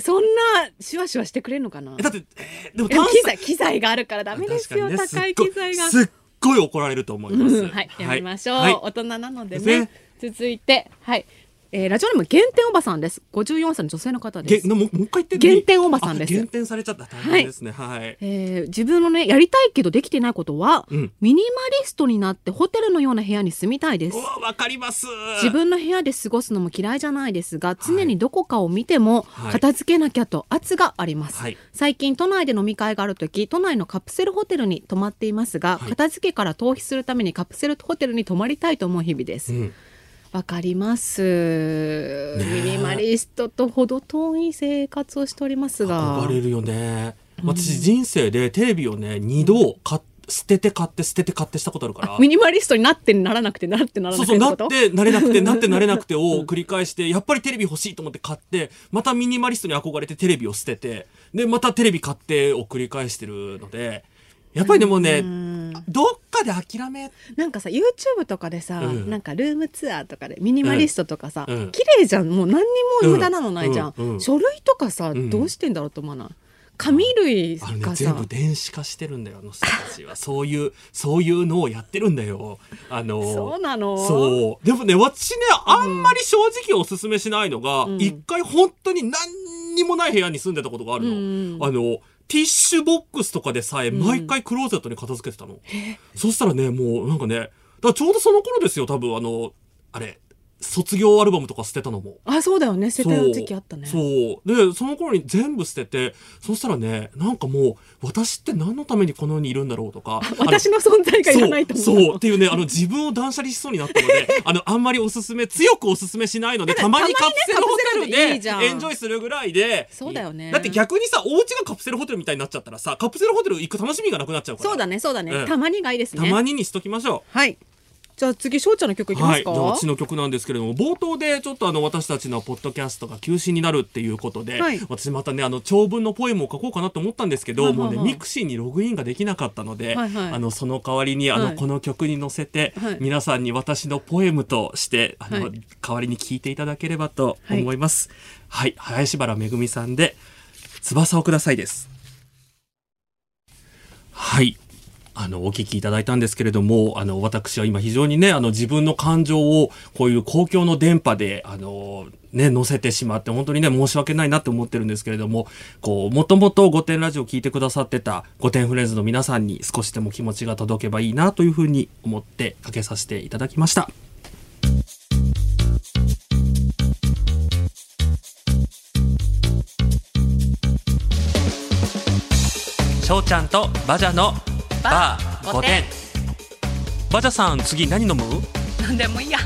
そんなシュワシュワしてくれんのかな？えだって、えーでも機材機材があるからダメですよ、ね高い機材が。すっごい怒られると思います。うんはい、やめましょう、はい。大人なのでね。ね。続いてはいえーラジオネーム原点おばさんです。54歳の女性の方です。もうもう一回言って原点おばさんです。あ減点されちゃった大変ですね。はい、えー自分のねやりたいけどできてないことは、うん。ミニマリストになってホテルのような部屋に住みたいです。うわわかります。自分の部屋で過ごすのも嫌いじゃないですが常にどこかを見てもはい。片付けなきゃと圧があります、はい。最近都内で飲み会がある時都内のカプセルホテルに泊まっていますが、はい。片付けから逃避するためにカプセルホテルに泊まりたいと思う日々です。うんわかります、え。ミニマリストと程遠い生活をしておりますが。憧れるよね。私人生でテレビをね二度買っ捨てて買って捨てて買ってしたことあるから。ミニマリストになってならなくてなってならそうそうななくてってことってなれなくてなってなれなくてを繰り返してやっぱりテレビ欲しいと思って買ってまたミニマリストに憧れてテレビを捨ててでまたテレビ買ってを繰り返してるのでやっぱりでもねどっかで諦めなんかさ YouTube とかでさ、うん。なんかルームツアーとかでミニマリストとかさ、うん。綺麗じゃん。もう何にも無駄なのないじゃん、うん。うん。書類とかさ、ん。どうしてんだろうと思わない？紙類ね全部電子化してるんだよあの人たちは。そういうそういうのをやってるんだよ。あのそうなの？そう。でもね私ねあんまり正直おすすめしないのがうん。一、回本当に何にもない部屋に住んでたことがあるの、うん。あのティッシュボックスとかでさえ毎回クローゼットに片付けてたの、そしたらねもうなんかねだちょうどその頃ですよ多分あのあれ卒業アルバムとか捨てたのもあそうだよね捨てた時期あったねそう。で、その頃に全部捨てて、そしたらね、なんかもう、私って何のためにこの世にいるんだろうとか。私の存在がいらないと思うそう。っていうね、あの、自分を断捨離しそうになったので、あの、あんまりおすすめ、強くおすすめしないので、たまにカプセルホテルでエンジョイするぐらいで。そうだよねだって逆にさ、お家がカプセルホテルみたいになっちゃったらさ、カプセルホテル行く楽しみがなくなっちゃうから。そうだねそうだね、うんたまにがいいですたねまににしときましょう。はいじゃあ次翔ちゃんの曲いきまはい、すか、じゃあ私の曲なんですけれども冒頭でちょっとあの私たちのポッドキャストが休止になるっていうことで、はい。私またねあの長文のポエムを書こうかなと思ったんですけど、はいはいはい。もうねミクシーにログインができなかったので、はいはい。あのその代わりにあの、はい。この曲に乗せて、はい。皆さんに私のポエムとしてあの、はい。代わりに聞いていただければと思います。はい、林原めぐみさんで翼をくださいです。はい。あの、お聞きいただいたんですけれども、あの、私は今非常にね、あの、自分の感情を、こういう公共の電波で、あの、ね、乗せてしまって、本当にね、申し訳ないなって思ってるんですけれども、こう、もともと御殿ラジオを聞いてくださってた御殿フレンズの皆さんに少しでも気持ちが届けばいいなというふうに思ってかけさせていただきました。翔ちゃんとバジャのバー御殿バジャさん、次何飲む？なんでもいいや。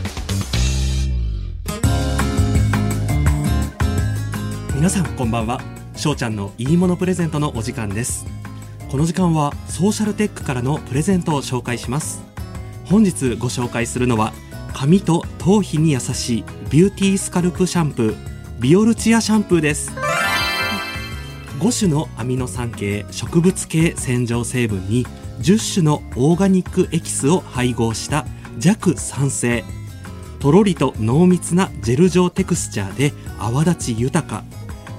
皆さんこんばんは。翔ちゃんのいいものプレゼントのお時間です。この時間はソーシャルテックからのプレゼントを紹介します。本日ご紹介するのは髪と頭皮に優しいビューティースカルプシャンプービオルチアシャンプーです。5種のアミノ酸系植物系洗浄成分に10種のオーガニックエキスを配合した弱酸性とろりと濃密なジェル状テクスチャーで泡立ち豊か。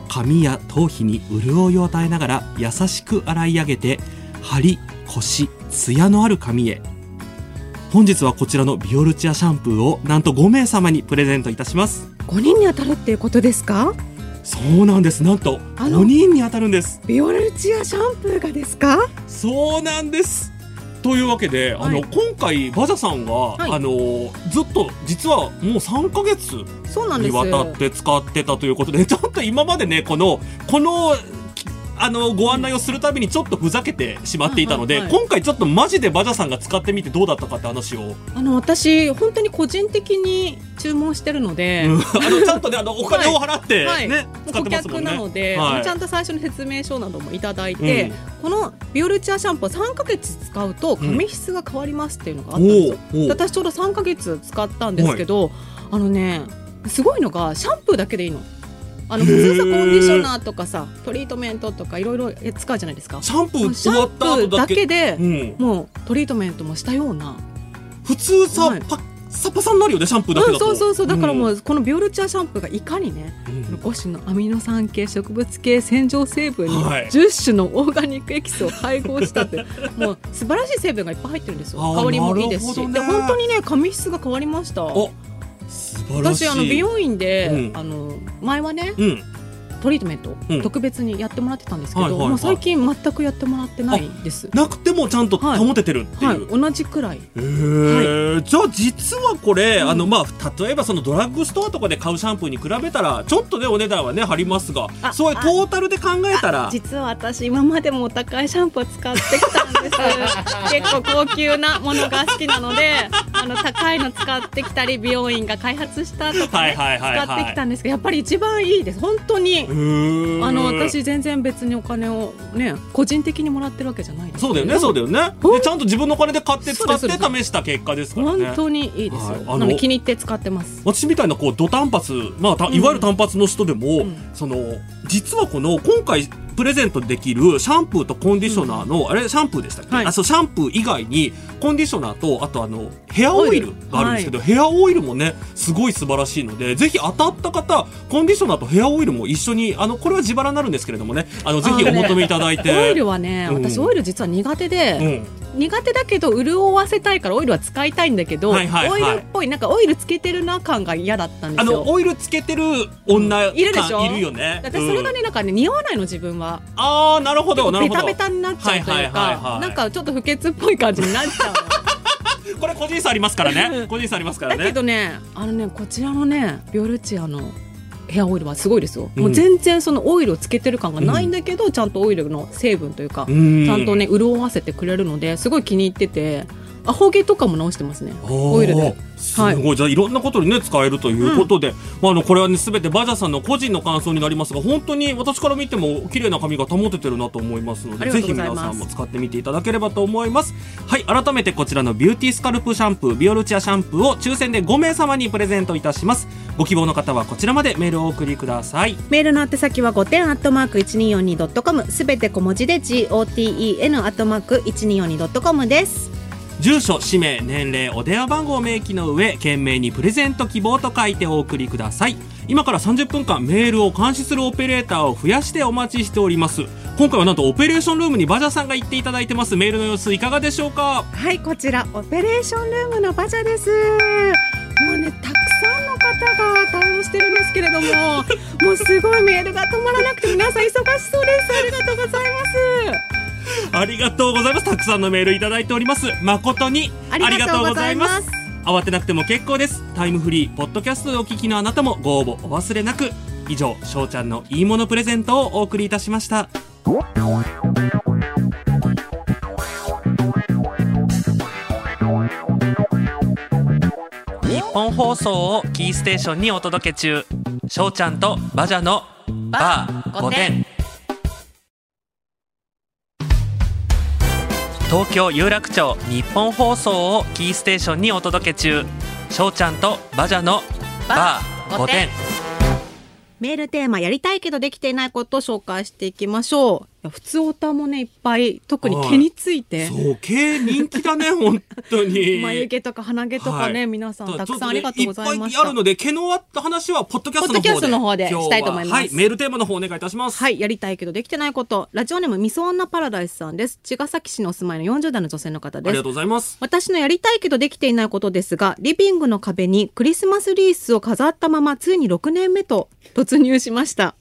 髪や頭皮に潤いを与えながら優しく洗い上げて張りコシツヤのある髪へ。本日はこちらのビオルチアシャンプーをなんと5名様にプレゼントいたします。5人に当たるっていうことですか？そうなんです。なんとあの5人に当たるんです。ビオレチアシャンプーがですか？そうなんです。というわけで、あのはい。今回バジャさんが、はい。あのずっと実はもう3ヶ月にわたって使ってたということでちょっと今までねこのこのきあのご案内をするたびにちょっとふざけてしまっていたので、はいはいはい。今回ちょっとマジでバジャさんが使ってみてどうだったかって話を、あの私本当に個人的に注文してるので、うん。あのちゃんとねあのお金を払って、はい。ね使って顧ますもんね。客なので、はい。ちゃんと最初の説明書などもいただいて、うん。このビオルチアシャンプー3ヶ月使うと髪質が変わりますっていうのがあったんですよ、おうおう。私ちょうど3ヶ月使ったんですけど、あのねすごいのがシャンプーだけでいいの。あの普通さコンディショナーとかさトリートメントとかいろいろ使うじゃないですか。シャンプーシ終わった後だけ。で、うん、もうトリートメントもしたような。普通さ、はい。パッサパサになるよねシャンプーだけうん、だと、そうそうそう。だからもうん。うこのビオルチアシャンプーがいかにねうん。5種のアミノ酸系植物系洗浄成分にはい。10種のオーガニックエキスを配合したって もう素晴らしい成分がいっぱい入ってるんですよ。香りもいいですし、ね。で本当にね髪質が変わりました。お私あの美容院で、うん。あの前はねうんトリートメント、うん。特別にやってもらってたんですけど、はいはいはい。もう最近全くやってもらってないです。なくてもちゃんと保ててるっていう、はい、同じくらい。へー。じゃあ実はこれ、あのまあ例えばそのドラッグストアとかで買うシャンプーに比べたらちょっとねお値段はね張りますがあそういうトータルで考えたら。実は私今までもお高いシャンプーを使ってきたんです。結構高級なものが好きなのであの高いの使ってきたり美容院が開発したとか、ねはいはいはいはい。使ってきたんですけどやっぱり一番いいです。本当にあの私全然別にお金をね個人的にもらってるわけじゃないそうだよねそうだよね。でちゃんと自分のお金で買って使って試した結果ですからね。本当にいいですよ、はいあの気に入って使ってます。私みたいなこうド単発、まあ、たいわゆる単発の人でも、ん。その実はこの今回プレゼントできるシャンプーとコンディショナーの、あれシャンプーでしたっけ、はい。あそうシャンプー以外にコンディショナーとあとあのヘアオイルがあるんですけど、ヘアオイルもねすごい素晴らしいのでぜひ当たった方コンディショナーとヘアオイルも一緒にあのこれは自腹になるんですけれどもねあのぜひお求めいただいて。オイルはね、うん。私オイル実は苦手で、うん。苦手だけど潤わせたいからオイルは使いたいんだけど、はいはいはい。オイルっぽいなんかオイルつけてるな感が嫌だったんであすよ。のオイルつけてる女いるでしょ？感いるよね。だからそれがね、なんかね似合わないの自分はああなるほどなるほど。ベタベタになっちゃうというかなんかちょっと不潔っぽい感じになっちゃう。の これ個人差ありますからね。個人差ありますからだね。けどねあのねこちらのねビオルチアのヘアオイルはすごいですよ、うん。もう全然そのオイルをつけてる感がないんだけど、ちゃんとオイルの成分というか、うん。ちゃんとね潤わせてくれるのですごい気に入っててアホ毛とかも直してますね。オイルで。すごい、じゃあいろんなことにね使えるということで、まああのこれはねすべてバジャさんの個人の感想になりますが本当に私から見ても綺麗な髪が保ててるなと思いますのでぜひ皆さんも使ってみていただければと思います。はい改めてこちらのビューティースカルプシャンプービオルチアシャンプーを抽選で5名様にプレゼントいたします。ご希望の方はこちらまでメールをお送りください。メールの宛先は5点アットマーク 1242.com すべて小文字で GOTEN アットマーク 1242.com です住所氏名年齢お電話番号を明記の上懸命にプレゼント希望と書いてお送りください。今から30分間メールを監視するオペレーターを増やしてお待ちしております。今回はなんとオペレーションルームにバジャさんが行っていただいてます。メールの様子いかがでしょうか？はいこちらオペレーションルームのバジャです。もうねたくさんの方が対応してるんですけれどももうすごいメールが止まらなくて皆さん忙しそうです。ありがとうございます。ありがとうございます。たくさんのメールいただいております。誠にありがとうございます。慌てなくても結構です。タイムフリーポッドキャストでお聞きのあなたもご応募お忘れなく。以上しょうちゃんのいいものプレゼントをお送りいたしました。日本放送をキーステーションにお届け中。しょうちゃんとバジャのバー5点東京有楽町日本放送をキーステーションにお届け中。しょうちゃんとバジャのバー5点メールテーマやりたいけどできていないことを紹介していきましょう普通オタもねいっぱい特に毛について。そう毛人気だね 本当に。眉毛とか鼻毛とかね、はい。皆さんたくさんありがとうございましいっぱいあるたので毛の話はポッドキャストの方で。ポッドキャストの方でしたいと思います。はい。メールテーマの方お願いいたします。はい、やりたいけどできてないこと。ラジオネーム、みそ女パラダイスさんです。茅ヶ崎市にお住まいの40代の女性の方です。ありがと。うございます。私のやりたいけどできていないことですが、リビングの壁にクリスマスリースを飾ったまま、ついに6年目と突入しました。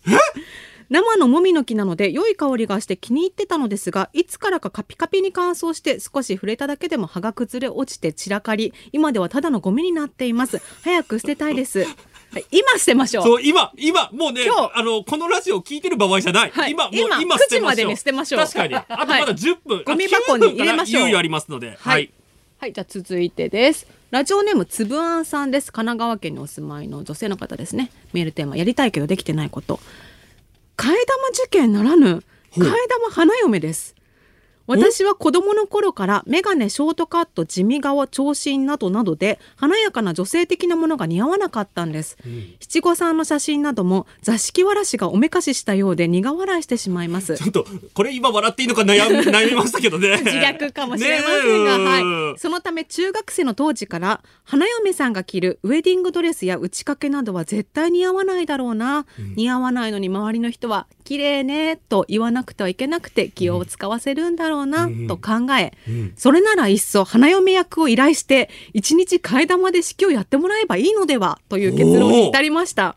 生のもみの木なので良い香りがして気に入ってたのですがいつからかカピカピに乾燥して少し触れただけでも葉が崩れ落ちて散らかり今ではただのゴミになっています。早く捨てたいです、はい、今捨てましょう。そう今今もうね今日。あのこのラジオを聞いてる場合じゃない、はい。今もう今今9時までに捨てましょう。確かに。あとまだ10分、ゴミ箱に入れましょう。あ9分から猶予ありますので。はい、はい、じゃあ続いてです。ラジオネームつぶあんさんです。神奈川県にお住まいの女性の方ですね。メールテーマやりたいけどできてないこと。替え玉受験ならぬ替え玉花嫁です。私は子供の頃からメガネ、ショートカット、地味顔、長身などなどで華やかな女性的なものが似合わなかったんです。七五三の写真なども座敷わらしがおめかししたようで苦笑いしてしまいます。ちょっとこれ今笑っていいのか悩み 悩みましたけどね。自虐かもしれませんが、はい、そのため中学生の当時から花嫁さんが着るウェディングドレスや打ち掛けなどは絶対似合わないだろうな、似合わないのに周りの人は綺麗ねと言わなくてはいけなくて気を使わせるんだろうろうなうん。と考え、うん。それならいっそ花嫁役を依頼して一日替え玉で式をやってもらえばいいのではという結論に至りました。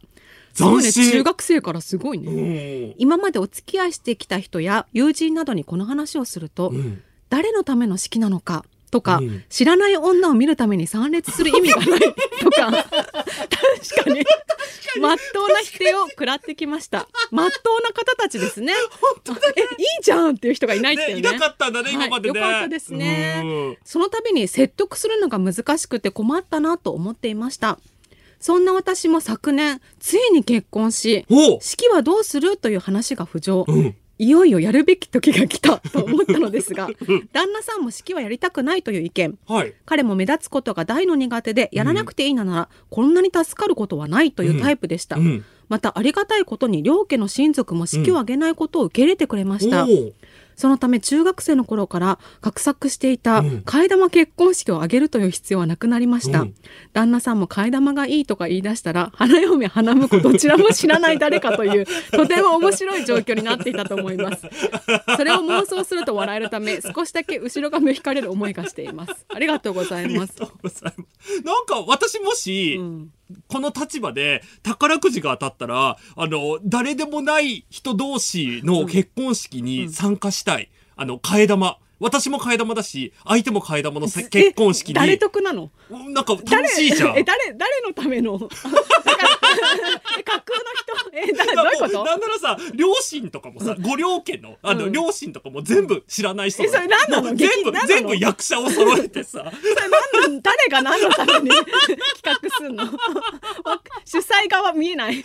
すごいね、中学生からすごいね。うん。今までお付き合いしてきた人や友人などにこの話をすると、うん。誰のための式なのかとか、うん。知らない女を見るために参列する意味がないとか確かに。まっとうな否定を食らってきました。まっとうな方たちですね。えいいじゃんっていう人がいないっていうね。ねいなかったんだね今までね、はいよかったですね。うん。その度に説得するのが難しくて困ったなと思っていました。そんな私も昨年ついに結婚し式はどうするという話が浮上、うんいよいよやるべき時が来たと思ったのですが 旦那さんも式はやりたくないという意見。はい。彼も目立つことが大の苦手でやらなくていいなら、こんなに助かることはないというタイプでした、うん。またありがたいことに両家の親族も式を挙げないことを受け入れてくれました、おうそのため中学生の頃から画策していたうん。替え玉結婚式を挙げるという必要はなくなりました、うん。旦那さんも替え玉がいいとか言い出したら花嫁花婿どちらも知らない誰かという とても面白い状況になっていたと思います。それを妄想すると笑えるため少しだけ後ろ髪を引かれる思いがしています。ありがとうございます。ありがとうございます。なんか私もし、うんこの立場で宝くじが当たったらあの誰でもない人同士の結婚式に参加したい、あの替え玉。私も替え玉だし相手も替え玉のせ結婚式に。え誰得なの？なんか楽しいじゃん。え誰誰のための？架空の人 えだどういうこと？なんならさ両親とかもさご両家のあの、うん。両親とかも全部知らない人えそれ何なの？全部全部役者を揃えてさ。それ何の誰が何のために 企画すんの？わ主催側見えない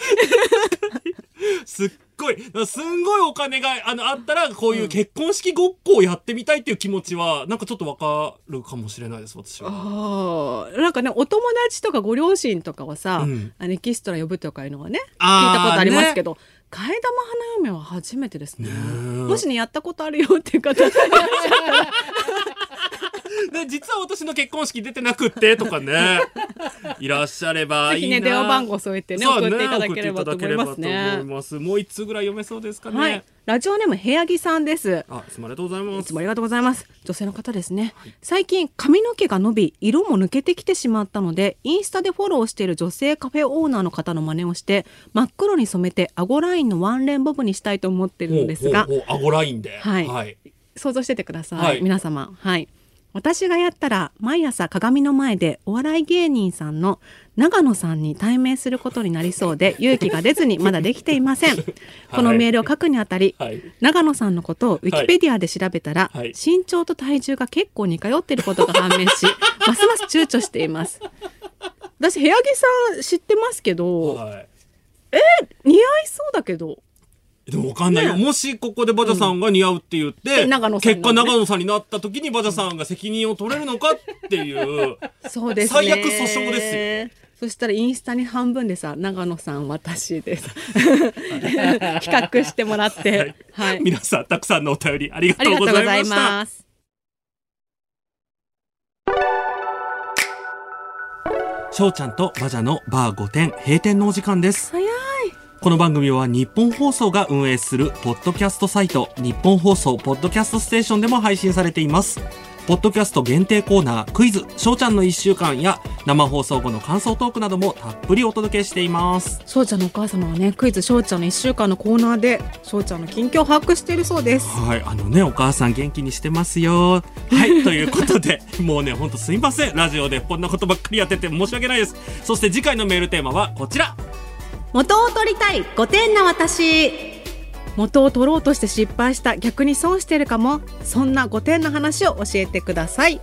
すっごい。すんごいお金があのあったらこういう結婚式ごっこをやってみたいっていう気持ちはなんかちょっとわかるかもしれないです私は。なんかねお友達とかご両親とかはさ、うんあのエキストラ呼ぶとかいうのはね聞いたことありますけど、替え玉花嫁は初めてですね。もしねやったことあるよっていう方いらっしゃったらで 実は私の結婚式出てなくってとかね いらっしゃればいいなぜひね電話番号添えてね送っていただければと思いますね。もう一通ぐらい読めそうですかね。はい、ラジオネーム部屋着さんです。あいつもありがとうございますいつもありがとうございます。女性の方ですね。最近髪の毛が伸び、色も抜けてきてしまったので、インスタでフォローしている女性カフェオーナーの方の真似をして、真っ黒に染めて顎ラインのワンレンボブにしたいと思ってるんですが顎ラインで。はいはい。想像しててください、はい皆様はい私がやったら毎朝鏡の前でお笑い芸人さんの長野さんに対面することになりそうで勇気が出ずにまだできていません、このメールを書くにあたり、はい。長野さんのことをウィキペディアで調べたら、はい。身長と体重が結構似通っていることが判明し ますます躊躇しています。私部屋着さん知ってますけど、はい。似合いそうだけどでもわかんないよ。もしここでバジャさんが似合うって言って、で長野さん結果長野さんになった時にバジャさんが責任を取れるのかっていう。そうですね。最悪訴訟ですよ。そしたらインスタに半分でさ、長野さん私でさ、比較してもらって、はい。皆さんたくさんのお便りありがあとうごりがとうございざいました。ます。翔ちゃんとバジャのバー5点閉店のお時間です。早い。この番組は日本放送が運営するポッドキャストサイト日本放送ポッドキャストステーションでも配信されています。ポッドキャスト限定コーナークイズ翔ちゃんの1週間や生放送後の感想トークなどもたっぷりお届けしています。翔ちゃんのお母様はね、クイズ翔ちゃんの一週間のコーナーで、翔ちゃんの近況を把握しているそうです。はい、あのね、お母さん元気にしてますよ。はい、ということで、もうね、ほんとすいません。ラジオでこんなことばっかりやってて申し訳ないです。そして次回のメールテーマはこちら。元を取りたい5点な私。元を取ろうとして失敗した逆に損してるかも。そんな5点の話を教えてください。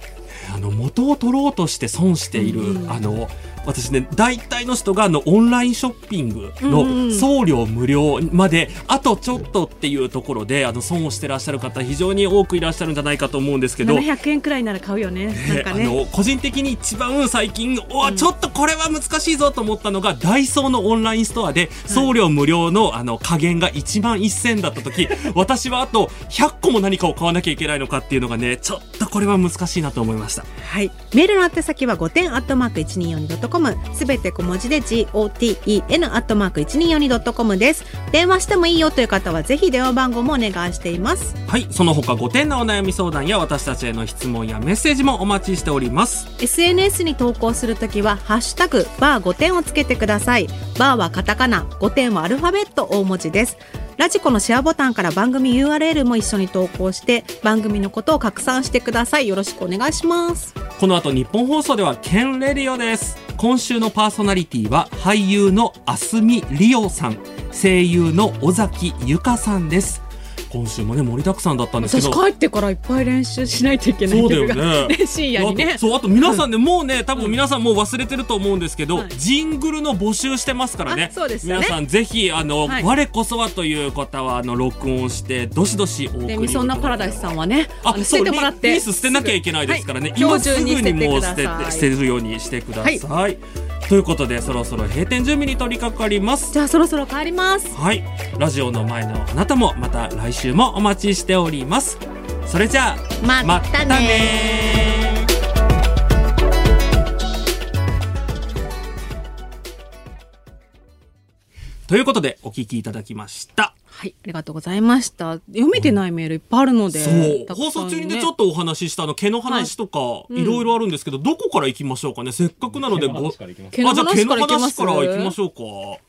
あの、元を取ろうとして損している、あの、私ね、大体の人があの、オンラインショッピングの送料無料まで、あとちょっとっていうところで、あの、損をしてらっしゃる方、非常に多くいらっしゃるんじゃないかと思うんですけど、700円くらいなら買うよね。なんかね。あの個人的に一番最近おわちょっとこれは難しいぞと思ったのが、ダイソーのオンラインストアで送料無料のあの加減が1万1000だった時 私はあと100個も何かを買わなきゃいけないのかっていうのがねちょっとこれは難しいなと思いましした。はい。メールの宛先は5点アットマーク 1242.com すべて小文字で GOTEN アットマーク 1242.com です。電話してもいいよという方はぜひ電話番号もお願いしています。はいその他5点のお悩み相談や私たちへの質問やメッセージもお待ちしております SNS に投稿するときはハッシュタグバー5点をつけてください。バーはカタカナ、5点はアルファベット大文字です。ラジコのシェアボタンから番組 URL も一緒に投稿して番組のことを拡散してください。よろしくお願いします。この後日本放送ではケンレディオです今週のパーソナリティは俳優のあすみりおさん声優の尾崎由香さんです。今週もね盛りだくさんだったんですけ私ど帰ってからいっぱい練習しないといけないそうだよね。深夜にね。そうあと皆さんね、もうね多分皆さんもう忘れてると思うんですけど、はい。ジングルの募集してますからね。あそうですよね。皆さんぜひあの、はい。我こそはという方はあの録音してどしどしお送りでみそんなパラダイスさんはねあ捨ててもらって。そうリリース捨てなきゃいけないですからね、はい。今すぐにもう捨てて捨てるようにしてください、ということでそろそろ閉店準備に取り掛かります。じゃあそろそろ帰ります。はい。ラジオの前のあなたもまた来週もお待ちしております。それじゃあまたね。ということでお聞きいただきましたはいありがとうございました。読めてないメールいっぱいあるので、そう、たくさん放送中にねちょっとお話ししたあの毛の話とか、いろいろあるんですけどどこから行きましょうかね？せっかくなのでご毛のあじゃあ毛の話から行きましょうか。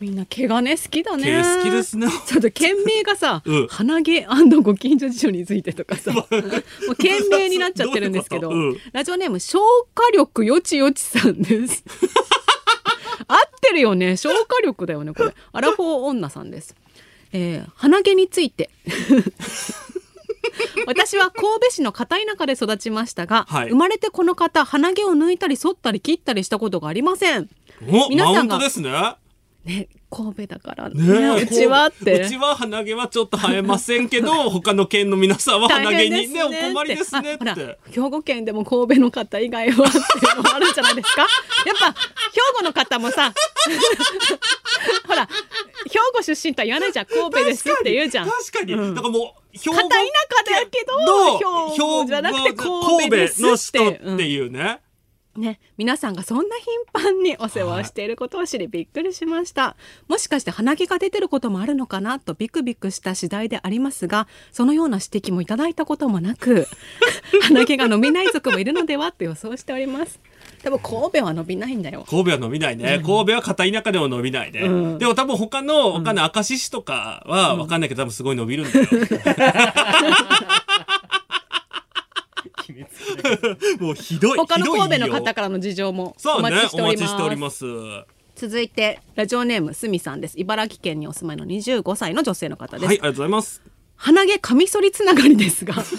みんな毛がね好きだね。毛好きですね。ちょっと県名がさ、うん。鼻毛ご近所事情についてとかさ。もう県名になっちゃってるんですけどど ういうことラジオネーム消化力よちよちさんです。合ってるよね。消化力だよねこれ。アラフォー女さんです、えー鼻毛について。私は神戸市の片田舎で育ちましたが、はい。生まれてこの方鼻毛を抜いたり剃ったり切ったりしたことがありません。皆さんがトですねね神戸だから。ねうちはって。うちは鼻毛はちょっと生えませんけど 他の県の皆さんは鼻毛にねお困りですねって。兵庫県でも神戸の方以外はっていうのもあるんじゃないですか。やっぱ兵庫の方もさ ほら兵庫出身とは言わないじゃん。神戸ですって言うじゃん。確かに、うん。だからもう兵庫片田舎だけど兵庫じゃなくて神戸の人っていうね、ね、皆さんがそんな頻繁にお世話をしていることを知りびっくりしました、もしかして鼻毛が出てることもあるのかなとビクビクした次第でありますがそのような指摘もいただいたこともなく 鼻毛が伸びない族もいるのではと予想しております。でも神戸は伸びないんだよ。神戸は伸びないね、神戸は片田舎でも伸びないね、うん。でも多分他のわかんない明石市とかはわかんないけど多分すごい伸びるんだよ、もうひどい他の神戸の方からの事情もお待ちしております。しております。続いてラジオネームすみさんです。茨城県にお住まいの25歳の女性の方です、はいありがとうございます。鼻毛カミソリつながりですが。す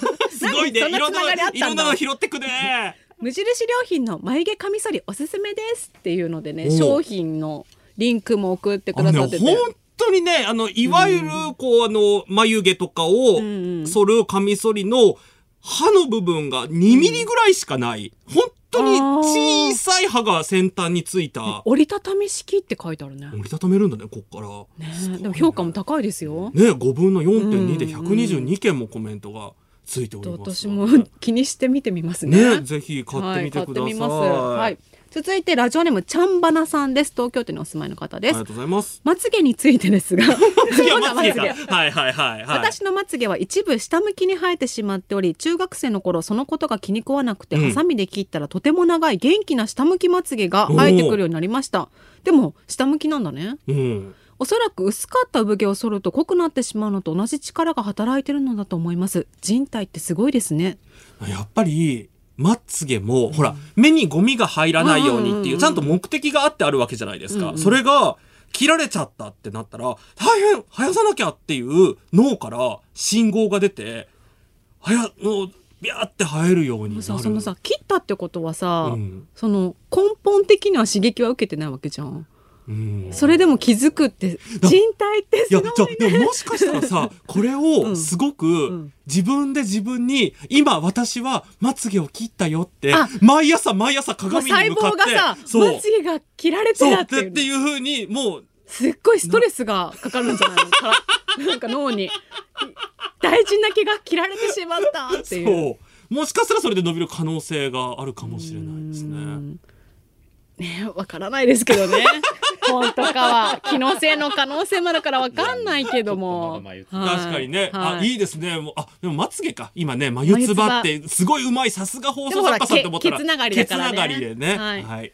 ごいね。いろんなつなの拾ってくね。無印良品の眉毛カミソリおすすめですっていうのでね商品のリンクも送ってくださってて、本当にねあのいわゆるこうあの眉毛とかをんうん。剃るカミソリの刃の部分が2ミリぐらいしかない。本当に小さい刃が先端についた。折りたたみ式って書いてあるね。折りたためるんだねこっから。ねね。でも評価も高いですよ、ね5分の4.2でうん。122件もコメントがついております私も気にして見てみますねねぜひ買ってみてください、はい、買ってみますはい続いてラジオネームちゃんばなさんです。東京都にお住まいの方です。ありがとうございます。まつげについてですが。まつげか。はいはいはいはい。私のまつげは一部下向きに生えてしまっており中学生の頃そのことが気に食わなくて、うん。ハサミで切ったらとても長い元気な下向きまつげが生えてくるようになりました。でも下向きなんだね。うん。おそらく薄かった産毛を剃ると濃くなってしまうのと同じ力が働いてるのだと思います。人体ってすごいですね。やっぱりまつげも、ほら目にゴミが入らないようにっていうちゃんと目的があってあるわけじゃないですか、それが切られちゃったってなったら大変生やさなきゃっていう脳から信号が出てはやもうビャーって生えるようになる。さそのさ切ったってことはさ、うん。その根本的には刺激は受けてないわけじゃんそれでも気づくって人体っていやすごいじゃあでももしかしたらさ これをすごくん。自分で自分に今私はまつげを切ったよってあ毎朝毎朝鏡に細向かって胞がまつげが切られてたっていう。っていうふうにもうすっごいストレスがかかるんじゃないの？から なんか脳に。大事な毛が切られてしまったっていう。そう。もしかしたらそれで伸びる可能性があるかもしれないですね。ねわからないですけどね。本当かは気のせいの可能性もあるからわかんないけども。いやい。確かにね、あはい。いいですね。もうあでもまつげか。今ね眉唾ってすごいうまいさすが放送作家さんと思ったらでもほらけケつながりだからね。ケツながりでね。はい。はい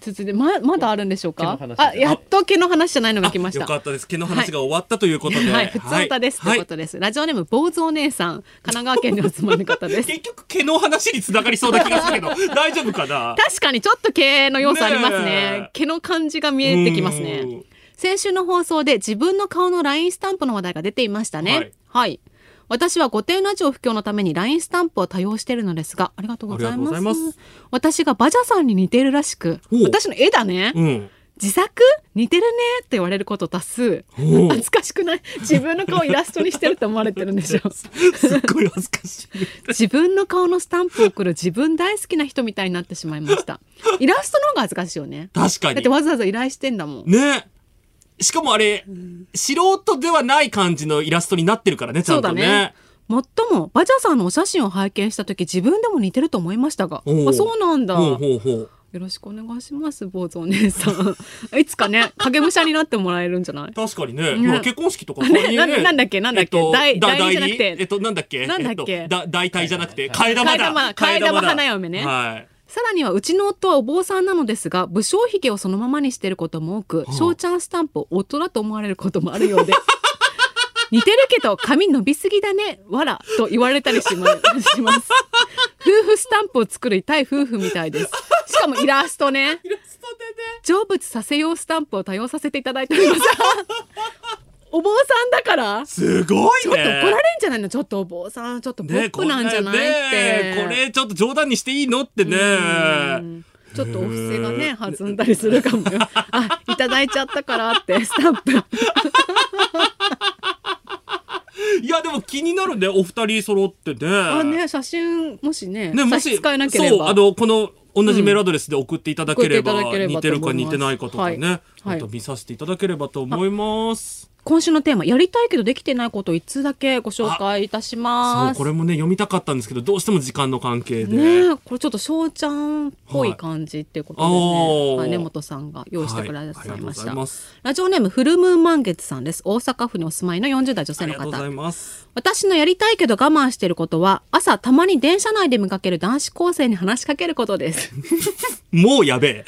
続いてままだあるんでしょうか？あやっと毛の話じゃないのが来ました。あよかったです。毛の話が終わったということで、はい、普通歌ですとはいいうことです。ラジオネーム坊主お姉さん、神奈川県にお住まいの方です。結局毛の話に繋がりそうな気がするけど 大丈夫かな？確かにちょっと毛の要素ありますね。ねえ。毛の感じが見えてきますうねん。先週の放送で自分の顔の LINE スタンプの話題が出ていましたね。はい。はい、私は御殿ラジオ布教のために LINE スタンプを多用しているのですがありがとうございます。私がバジャさんに似ているらしく私の絵だね、うん。自作似てるねって言われること多数恥ずかしくない？自分の顔イラストにしてると思われてるんでしょすっごい恥ずかしい。自分の顔のスタンプを送る自分大好きな人みたいになってしまいました。イラストの方が恥ずかしいよね。確かに。だってわざわざ依頼してんだもん。ねしかもあれ、素人ではない感じのイラストになってるからねちゃんとね。そうだね。もっともバジャさんのお写真を拝見した時自分でも似てると思いましたが。あそうなんだ。よろしくお願いします坊主お姉さん。いつかね 影武者になってもらえるんじゃない？確かにね、ね。結婚式とかねそういう ななんだっけなんだっけ？代だ代理じゃなくて。えっとなんだっけ？なんだっけ？えとだ代替じゃなくて替え玉だ。替え玉替え玉花嫁ね。はいさらにはうちの夫はお坊さんなのですが武将髭をそのままにしていることも多くあ。翔ちゃんスタンプを夫だと思われることもあるようで 似てるけど髪伸びすぎだねわらと言われたりしまします。夫婦スタンプを作る痛い夫婦みたいです。しかもイラストね。ね。成仏させようスタンプを多用させていただいておりますお坊さんだから？すごいちょっと怒られんねじゃないの？ちょっとお坊さんちょっとポねップなんじゃないって、ねこれちょっと冗談にしていいのってね。うん。ちょっとお布施がね弾んだりするかもよ。あいただいちゃったからってスタンプ。いやでも気になるねお二人揃ってね。あね写真もしねねもし差し支えなければ。そうあのこの同じメールアドレスで送っていただければ,、送っていただければ似てるか似てないかとかね、はい。また見させていただければと思います。今週のテーマやりたいけどできてないことを一通だけご紹介いたしそます。うこれもね読みたかったんですけどどうしても時間の関係で、ねえこれちょっと翔ちゃんっぽい感じっていうことでね、はいはい根本さんが用意してくださいました、います。ラジオネームフルムーン満月さんです。大阪府にお住まいの40代女あ性の方。りがとうございます。私のやりたいけど我慢していることは朝たまに電車内で見かける男子高生に話しかけることです。もうやべえ。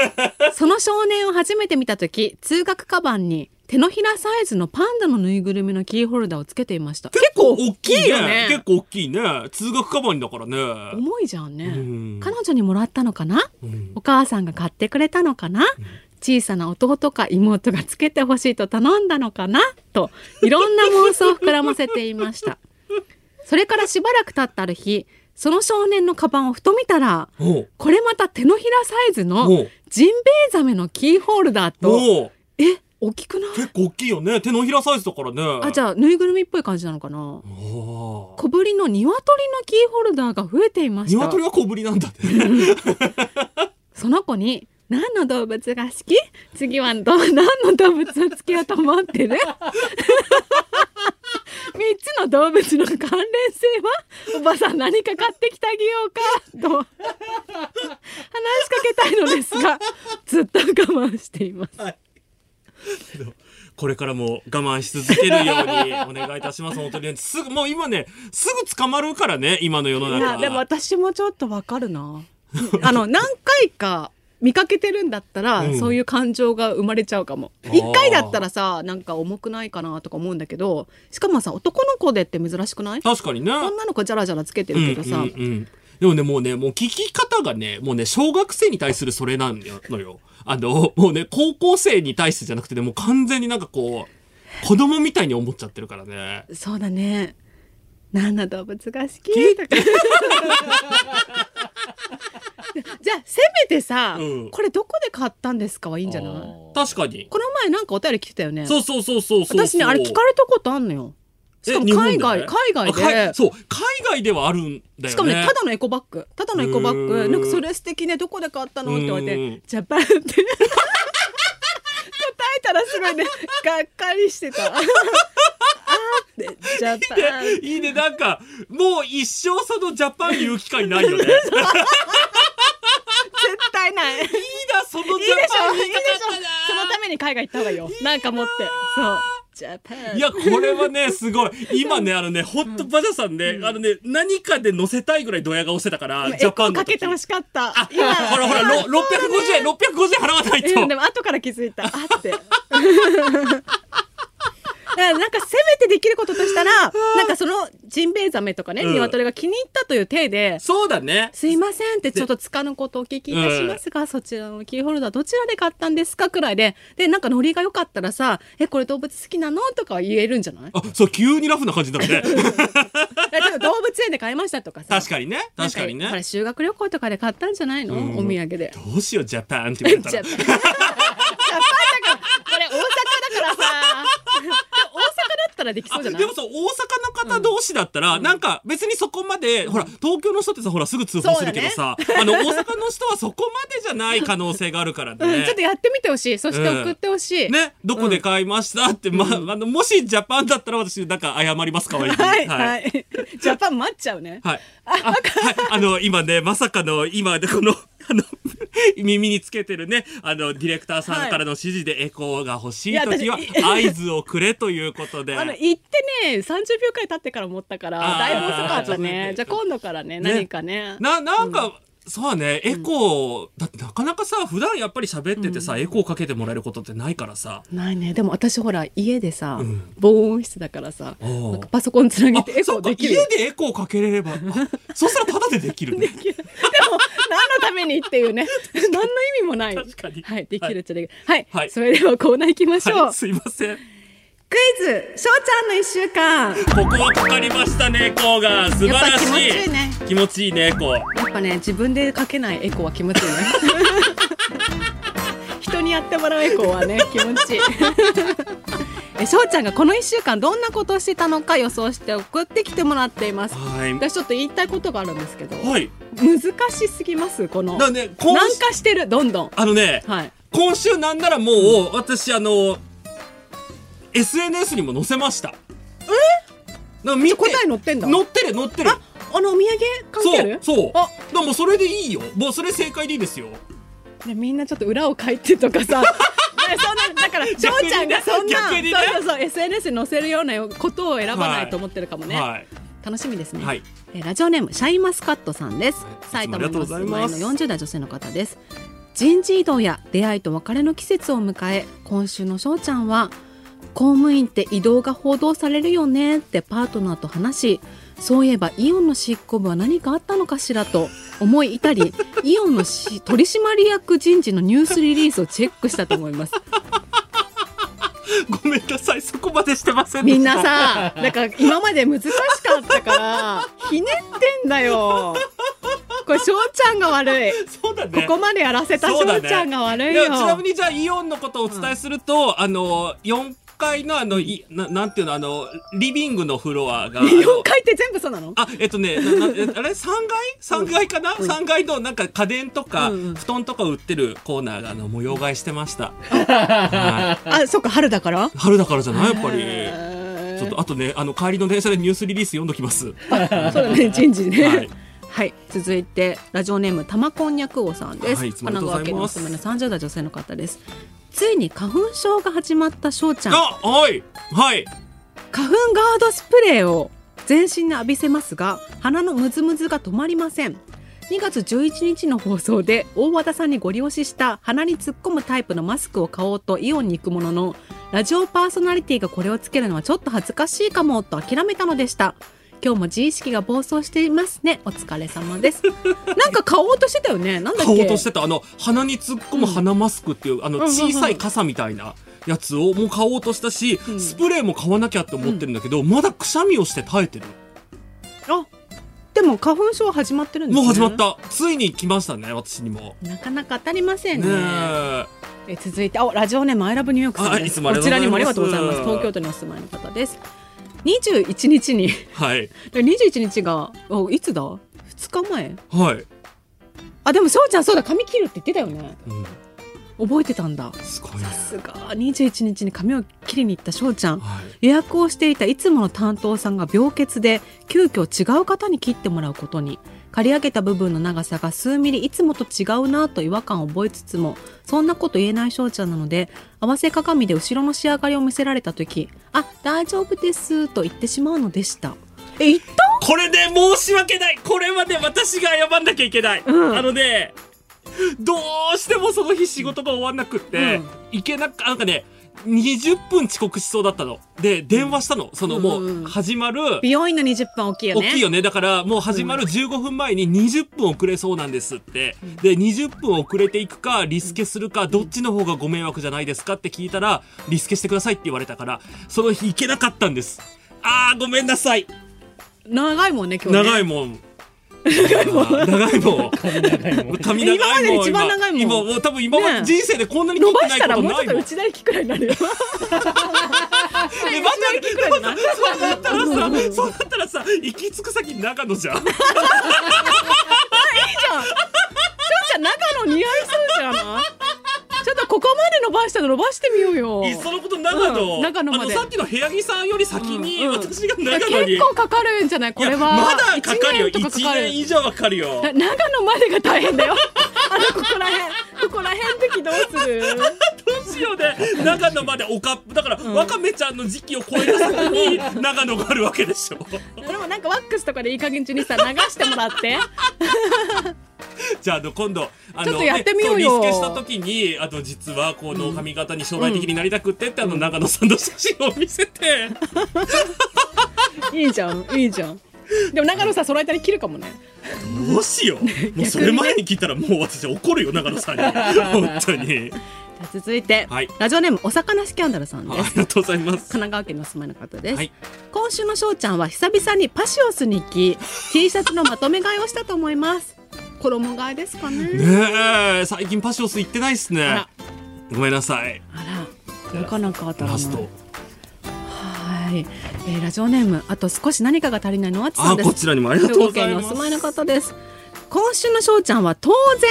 その少年を初めて見た時通学カバンに手のひらサイズのパンダのぬいぐるみのキーホルダーをつけていました。結構大きいよね。結構大きいね。通学カバンだからね。重いじゃんね。うん。彼女にもらったのかな、ん。お母さんが買ってくれたのかな、小さな弟か妹がつけてほしいと頼んだのかな？といろんな妄想を膨らませていました。それからしばらく経ったある日その少年のカバンをふと見たらこれまた手のひらサイズのジンベエザメのキーホルダーとえ大きくない？結構大きいよね。手のひらサイズだからね。あじゃあぬいぐるみっぽい感じなのかな？小ぶりの鶏のキーホルダーが増えていました。鶏は小ぶりなんだね。その子に何の動物が好き？次はど何の動物をつけようと思ってる？三つの動物の関連性は？おばさん何か買ってきてあげようか？と話しかけたいのですがずっと我慢していますこれからも我慢し続けるようにお願いいたします。本当にねすぐもう今ねすぐ捕まるからね今の世の中。でも私もちょっとわかるな。あの何回か見かけてるんだったら、うん。そういう感情が生まれちゃうかも。あー。一回だったらさなんか重くないかなとか思うんだけどしかもさ男の子でって珍しくない？確かにね。女の子ジャラジャラつけてるけどさ、うんうんうんでもねもうねもう聞き方がねもうね小学生に対するそれなんのよ。あのもうね高校生に対してじゃなくてねもう完全になんかこう子供みたいに思っちゃってるからね。そうだね何の動物が好きとか じゃあせめてさ、うんこれどこで買ったんですかはいいんじゃない？確かに。この前なんかお便り来てたよねそうそうそうそうそうそう。私ねあれ聞かれたことあんのよしかも海外、海外でいそう海外ではあるんだよね。しかもね、ただのエコバッグ。ただのエコバッうグ。んなんかそれ素敵ね、どこで買ったのって言われうんて、ジャパンって。答えたらすごいねがっかりしてたってジャパンいいね、なんか、もう一生そのジャパン言う機会ないよね。絶対ない。いいな、そのジャパン。ょ。言いたかったな。そのために海外行った方がいいよ。な。んか持って。そう。ジャパン。いや、これはね、すごい。今ね、あのね、ホットバジャさんね、あのね、何かで載せたいぐらいドヤ顔してたから、ジャパンの時。かけてほしかった。あ、ほらほら、ろ 650円、650円払わないと。うんでも後から気づいた。あって。だ からなんかせめてできることとしたら なんかそのジンベエザメとかね、うん鶏が気に入ったという体でそうだね。すいませんってちょっと塚のことをお聞きいたしますが、そちらのキーホルダーどちらで買ったんですかくらいででなんかノリが良かったらさ「えこれ動物好きなの?」とかは言えるんじゃない？あ、そう、急にラフな感じになるね。動物園で買いましたとかさ確かにね。確かにね。なんほら修学旅行とかで買ったんじゃないの、うんお土産で。どうしよう、ジャパンって言われたら これ大阪だからさでも大阪だったらできそうじゃない？でもさ、大阪の方同士だったら、なんか別にそこまで、ほら、東京の人ってさ、ほら、すぐ通報するけどさ、あの、大阪の人はそこまでじゃない可能性があるからね。うん、ちょっとやってみてほしい。そして送ってほしい、ね、どこで買いました？って、まあ、あの、もしジャパンだったら私、なんか謝ります、かわいい。はい。はい、ジャパン待っちゃうね。はい。あ、はい。あの、今ね、まさかの、今でこの、あの、耳につけてるね、あの、ディレクターさんからの指示でエコーが欲しい時は、合図をくれということで。あの行ってね30秒くらい経ってから思ったからだいぶ遅かったね。ね。じゃあ今度からねね。何かね。な、なんか、そうね、エコー、だってなかなかさ、普段やっぱり喋っててさ、エコーかけてもらえることってないからさ。ないね。でも私ほら家でさ、ん。防音室だからさかパソコンつなげあてエコーできる。家でエコーかけれれば、あ そしたらタダでできるね。でも何のためにっていうね。何の意味もない。確かに。はいできるっちゃできる。はい、はい。それではコーナー行きましょう、はい、すいません。クイズしょうちゃんの一週間ここはかかりましたね、エコーが。素晴らしい。気持ちいいね気持ちいいね、エコー。やっぱね自分でかけないエコーは気持ちいいね 人にやってもらうエコーはね気持ちいい えしょうちゃんがこの1週間どんなことをしてたのか予想して送ってきてもらっていますはい。私ちょっと言いたいことがあるんですけどはい。難しすぎます？このだね、今軟週、化してる？どんどんあのね、はい今週なんならもう、私、あの、SNS にも載せました。え？見て答え載ってんだ載ってる、載ってる。ああのお土産関係ある？そう、そう。あでもそれでいいよ。もうそれ正解でいいですよ。ね、みんなちょっと裏を書いてとかさ ねそんなだからしょうちゃんがそんな、逆にねそうそうそう SNS に載せるようなことを選ばないと思ってるかもね、はい。楽しみですね、はい。えーラジオネームシャインマスカットさんです埼玉がとうございますにお住まいの40代女性の方です人事異動や出会いと別れの季節を迎え今週のしょうちゃんは公務員って異動が報道されるよねってパートナーと話しそういえばイオンの執行部は何かあったのかしらと思い至り イオンのし取締役人事のニュースリリースをチェックしたと思いますごめんなさい。そこまでしてませんみんなさだから今まで難しかったからひねってんだよこれしょうちゃんが悪いそうだね。ここまでやらせたしょうちゃんが悪いよ。ちなみにじゃあイオンのことをお伝えすると、あの4階のあのいななんていうのあのリビングのフロアがあの4階って全部そうなの？あえっとねななえあれ？3階？三階かな、三階のなんか家電とか、うんうん。布団とか売ってるコーナーがあの模様替えしてました、はい。あ、そっか、春だから？春だからじゃない？やっぱり。へー。ちょっとあとねあの帰りの電車でニュースリリース読んどきます。そうだね、人事ね。ははい。い。続いて、ラジオネーム、玉こんにゃく王さんです。はいいつもあり神がとうございます。奈川県にお住まいの30代女性の方です。ついに花粉症が始まったしょうちゃん。あはい。はい。花粉ガードスプレーを全身に浴びせますが鼻のムズムズが止まりません。2月11日の放送で大和田さんにご利用しした鼻に突っ込むタイプのマスクを買おうとイオンに行くもののラジオパーソナリティがこれをつけるのはちょっと恥ずかしいかもと諦めたのでした今日も自意識が暴走していますね。お疲れ様です。なんか買おうとしてたよね。なんだっけ？買おうとしてた。あの鼻に突っ込む鼻マスクっていう、あのうん。うん。うん。小さい傘みたいなやつをもう買おうとしたし、うん。スプレーも買わなきゃって思ってるんだけど、まだくしゃみをして耐えてる。あでも花粉症は始まってるんですね。もう始まった。ついに来ましたね私にも。なかなか当たりませんね。ねえ。え続いてあラジオネームアイラブニューヨークさんです。こちらにもありがとうございます。東京都にお住まいの方です21日に。はい。21日がおいつだ？2日前。はい、あでもしょうちゃんそうだ。髪切るって言ってたよね。うん。覚えてたんだ。すごいね。さすが。21日に髪を切りに行った翔ちゃん。はい。予約をしていたいつもの担当さんが病欠で急遽違う方に切ってもらうことに刈り上げた部分の長さが数ミリいつもと違うなと違和感を覚えつつもそんなこと言えない翔ちゃんなので合わせ鏡で後ろの仕上がりを見せられた時「あ大丈夫です」と言ってしまうのでした。え言った？これね申し訳ない。これはね私が謝んなきゃいけない、うん。あのねどうしてもその日仕事が終わんなくって、うん。いけなかなんかね20分遅刻しそうだったの。で電話したの。そのもう始まる、美容院の20分大きいよね。大きいよね。だからもう始まる15分前に20分遅れそうなんですって、で20分遅れていくかリスケするかどっちの方がご迷惑じゃないですかって聞いたらリスケしてくださいって言われたからその日行けなかったんです。あーごめんなさい。長いもんね今日ね。長いもん長いもん長いもん髪長いもん髪長いもん今までで一番長いもん。多分今までね人生でこんなに切伸ばしたらもうちょっと内田行きくらいになるよ。え待ってくらいじゃないそうだったらさそうだったらさ行き着く先長野じゃん ちゃん長野似合いそうじゃない？ちょっとここまで伸ばしたの伸ばしてみようよ。いっそのこと長野、うん長野まで。あのさっきの部屋着さんより先にうん。うん私が長野に、結構かかるんじじゃない？これは。まだかかるよ。1年とかかか1る年以上はかかるよ。な長野までが大変だよ。あのここら辺ここら辺的どうする？どうしようね。長野までおかっだから、わかめちゃんの時期を超えた先に長野があるわけでしょ。でもなんかワックスとかでいい加減中にさ流してもらって じゃああの今度あのちょっとやってみようよ。リスケした時にあと実はこの髪型に将来的になりたくってって、あの長野さんの写真を見せて、いいじゃんいいじゃん。でも長野さんその間に切るかもね。どうしよう。もうそれ前に聞いたらもう私怒るよ長野さんに。本当に。続いて、はい。ラジオネームお魚スキャンダルさんです。ありがとうございます。神奈川県のお住まいの方です、はい。今週のしょうちゃんは久々にパシオスに行き T シャツのまとめ買いをしたと思います衣替えですかね。ねえ最近パシオス行ってないっすね。ごめんなさい。あらなかなか当たらない。はい、えーラジオネームあと少し何かが足りないのはつさんです。あこちらにもありがとうございます。お住まいの方です。今週のしょうちゃんは当然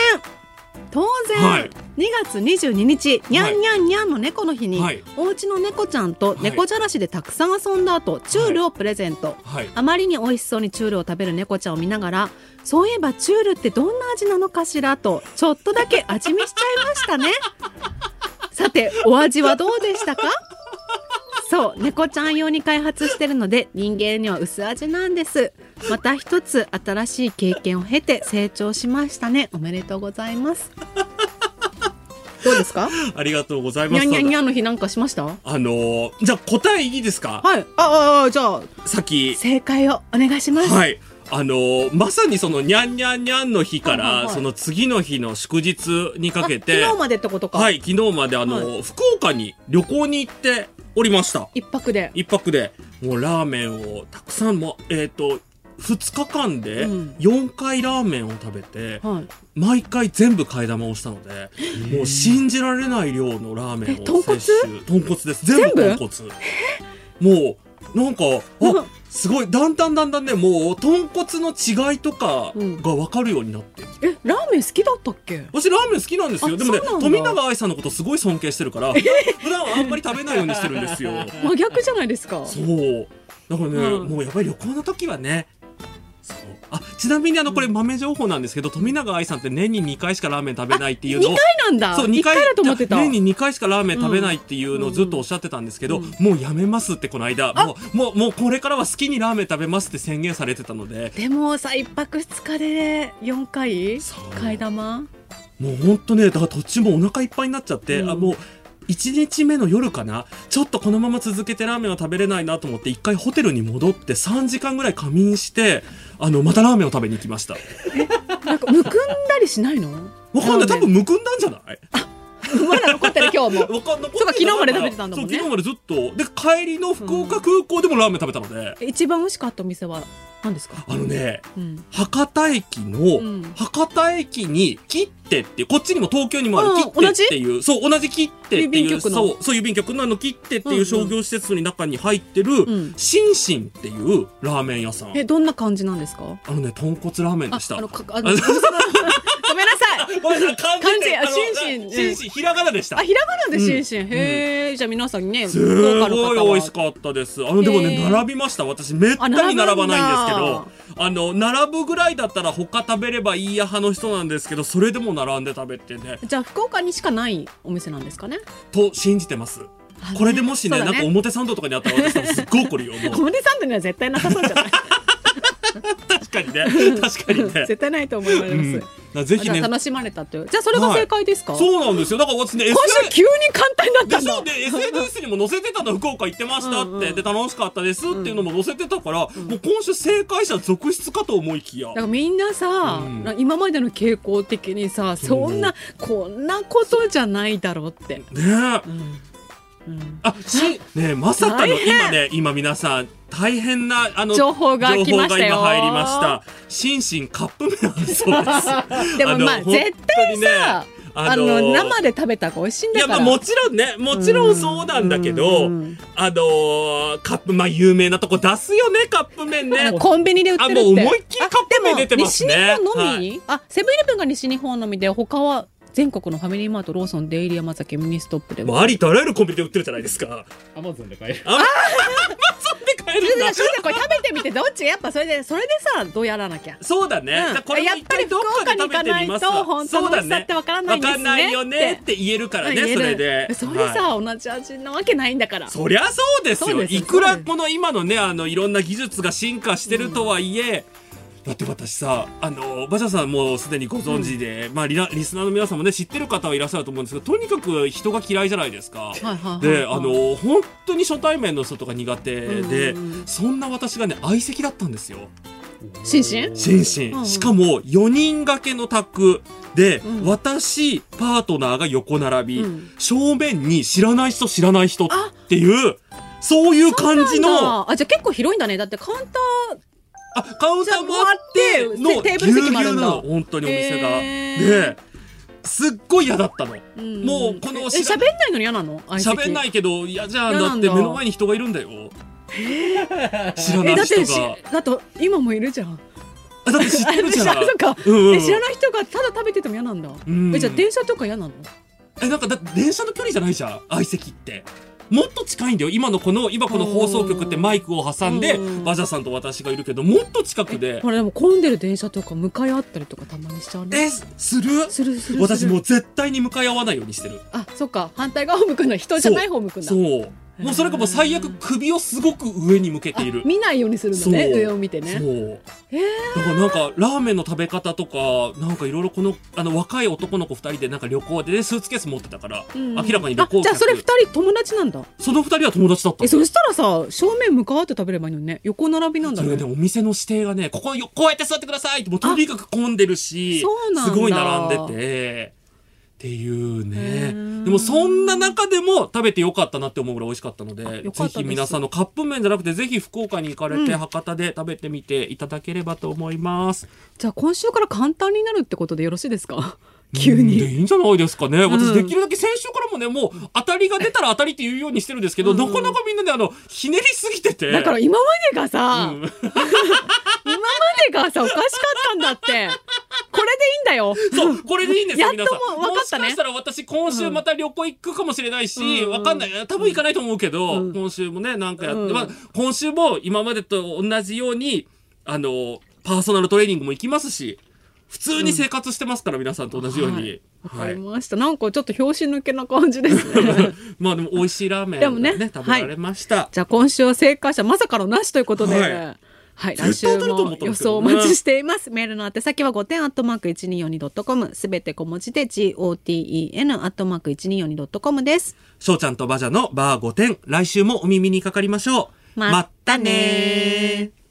当然、はい。2月22日にゃんにゃんにゃんの猫の日に、はい。お家の猫ちゃんと猫じゃらしでたくさん遊んだ後チュールをプレゼント、はい。あまりに美味しそうにチュールを食べる猫ちゃんを見ながらそういえばチュールってどんな味なのかしらとちょっとだけ味見しちゃいましたね。さてお味はどうでしたか？そう猫ちゃん用に開発してるので人間には薄味なんですまた一つ新しい経験を経て成長しましたね。おめでとうございます。どうですか？ありがとうございます。にゃんにゃんにゃんの日なんかしました？はいあのーじゃあ答えいいですか？あああじゃあさっき。正解をお願いします、はい。あのーまさにそのにゃんにゃんにゃんの日から、はいはいはい。その次の日の祝日にかけあて、昨日までってことか、はい、昨日まであのー福岡に旅行に行っておりました。一泊で。一泊で、もうラーメンをたくさんも、えっ、と、2日間でうん4回ラーメンを食べて、はい毎回全部替え玉をしたので、もう信じられない量のラーメンをえ豚骨？摂取。豚骨です。全部豚骨。もう、なんか、うんあ、すごい、だんだんだんだんね、もう、豚骨の違いとかうんが分かるようになってきて。えラーメン好きだったっけ？私ラーメン好きなんですよ。あでもね、富永愛さんのことすごい尊敬してるから、普段はあんまり食べないようにしてるんですよ。真逆じゃないですか？そう。だからね、うんもうやっぱり旅行の時はね。あ、ちなみにあの、これ豆情報なんですけど、富永愛さんって年に2回しかラーメン食べないっていうのを2、回なんだ。そう、2 2回回だと思ってた。年に2回しかラーメン食べないっていうのをずっとおっしゃってたんですけど、もうやめますってこの間、もう、もう、もうこれからは好きにラーメン食べますって宣言されてたので、でもさ一泊二日で4回替え玉？もうほんとね、だから途中もうお腹いっぱいになっちゃって、うん。あ、もう、1日目の夜かな？ちょっとこのまま続けてラーメンは食べれないなと思って一回ホテルに戻って3時間ぐらい仮眠してあのまたラーメンを食べに行きました。なんかむくんだりしないの？わかんない。多分むくんだんじゃない？まだ残ってる今日も。そうか昨日まで食べてたんだもんね。昨日までずっと。で帰りの福岡空港でもラーメン食べたので、一番美味しかったお店は何ですか？あのねうん。博多駅の、ん。博多駅に切手っていうこっちにも東京にもあるあ切手っていうそう同じ切手っていう郵便局の。そうそう郵便局のあの切手っていう商業施設の中に入ってる、ん。シンシンっていうラーメン屋さん。えどんな感じなんですか？あのね豚骨ラーメンでした。ああのかあのごめんなさいごめんなさい。漢漢字あであのシンシン。シンシンひらがなでした。あひらがなでシンシン、へえじゃあ皆さんにねすごい美味しかったです。あのでもね並びました。私めったに並ばないんですけあど、あの並ぶぐらいだったら他食べればいいや派の人なんですけど、それでも並んで食べてね。じゃあ福岡にしかないお店なんですかね？と信じてます。あこれでもしねなんか表参道とかにあったら私すっごい怒るよ。もう。表参道には絶対なさそうじゃない？確かにね。確かにね。絶対ないと思います、うん。ぜひね。楽しまれたというじゃあそれが正解ですか、そうなんですよ。だから私ね今週急に簡単になったんだでしょ？で SNS にも載せてたの福岡行ってましたって、うんうん。で楽しかったですっていうのも載せてたから、もう今週正解者続出かと思いきや。だからみんなさ、うん。今までの傾向的にさそんなこんなことじゃないだろうって、ね。えうんあしねえまさかの今ね今皆さん大変なあの情報が情報が今入りました。シンシンカップ麺あるそうです。でもまあの絶対さ、あの生で食べた方が美味しいんいだから。やまあもちろんねもちろんそうなんだけど、うん。あのーカップまあ有名なとこ出すよねカップ麺ね。コンビニで売ってるって。あもう思いっきりカップ麺出てますね。西日本のみ、はい。あセブンイレブンが西日本のみで他は全国のファミリーマートローソンデイリー山崎ミニストップでもうありとあらゆるコンビニで売ってるじゃないですか。アマゾンで買える。あアマゾンで買えるんだ。それでこれ食べてみてどっちやっぱそれでそれでさどうやらなきゃ。そうだね。うん。これやっぱり福岡に行かないと本当の美味しさってわからないんですね。ね。わかんないよねって言えるからね、それで。それさ、はい。同じ味なわけないんだから。そりゃそうですよ。そうですよ。いくらこの今のね、あの、いろんな技術が進化してるとはいえ、だって私さ、あの、バジャさんもうすでにご存知で、まあリスナーの皆さんもね、知ってる方はいらっしゃると思うんですけど、とにかく人が嫌いじゃないですか。はいはいはい。で、あの、本当に初対面の人とか苦手で、うん。そんな私がね、相席だったんですよ。シンシンシンシン、うん。しかも4人掛けの卓で、うん。私パートナーが横並び、うん。正面に知らない人知らない人っていうそういう感じのあじゃあ結構広いんだね。だってカウンタあカウンターもあってじゃあ回ってテーブル席もあるん本当にお店が、へー。ですっごい嫌だったの、ー、もうこのえ喋んないのに嫌なの？喋んないいけど嫌じゃんだ。って目の前に人がいるんだよ。知らえないだってし人がだって今もいるじゃん。あだって知ってるじゃん。うんうんえ知らない人がただ食べてても嫌なんだ、ん。えじゃあ電車とか嫌なの？えなんかだ電車の距離じゃないじゃん相席ってもっと近いんだよ。今のこの今この放送局ってマイクを挟んでうん。バジャさんと私がいるけどもっと近くで。これでも混んでる電車とか向かい合ったりとかたまにしちゃうね。えする？するする私もうう絶対に向かい合わないようにしてる。あそっか。反対側を向くの。人じゃない方向くんだ。そうもうそれかもう最悪首をすごく上に向けている。あ見ないようにするのね上を見てね。そう。えだからなんかラーメンの食べ方とかなんかいろいろこのあの若い男の子二人でなんか旅行でねスーツケース持ってたから、うん明らかに旅行じゃあそれ二人友達なんだ。その二人は友達だったの。えそしたらさ正面向かって食べればいいのにね。横並びなんだね。それがね、お店の指定がね、ここよこうやって座ってくださいって、もうとにかく混んでるし、すごい並んでて、っていうへね。ー。でもそんな中でも食べてよかったなって思うぐらい美味しかったので、ぜひ皆さんのカップ麺じゃなくて、ぜひ福岡に行かれて、うん。博多で食べてみていただければと思います。じゃあ今週から簡単になるってことでよろしいですか？急うんでにいいんじゃないですかね。私うん。できるだけ先週からもね、もう当たりが出たら当たりって言うようにしてるんですけど、うん。なかなかみんなね、あの、ひねりすぎてて。だから今までがさ、うん。今までがさおかしかったんだって。これでいいんだよ。そう、これでいいんですよ、やっと皆さん。もかったね。もしかしたら私、今週また旅行行くかもしれないし、うん。わかんない。多分行かないと思うけど、うん。今週もね、なんかやって、うん。まあ、今週も今までと同じように、あの、パーソナルトレーニングも行きますし、普通に生活してますから、皆さんと同じように。わかはい。りました、なんかちょっと拍子抜けな感じですね まあでも美味しいラーメンでもねね、食べられました。じゃあ今週は正解者まさかのなしということで、はいはい、来絶週も予想お待ちしています。メールの宛先は5点アットマーク 1242.com すべて小文字で GOTEN アットマーク 1242.com です。翔ちゃんとバジャのバー5点、来週もお耳にかかりましょう。まったねー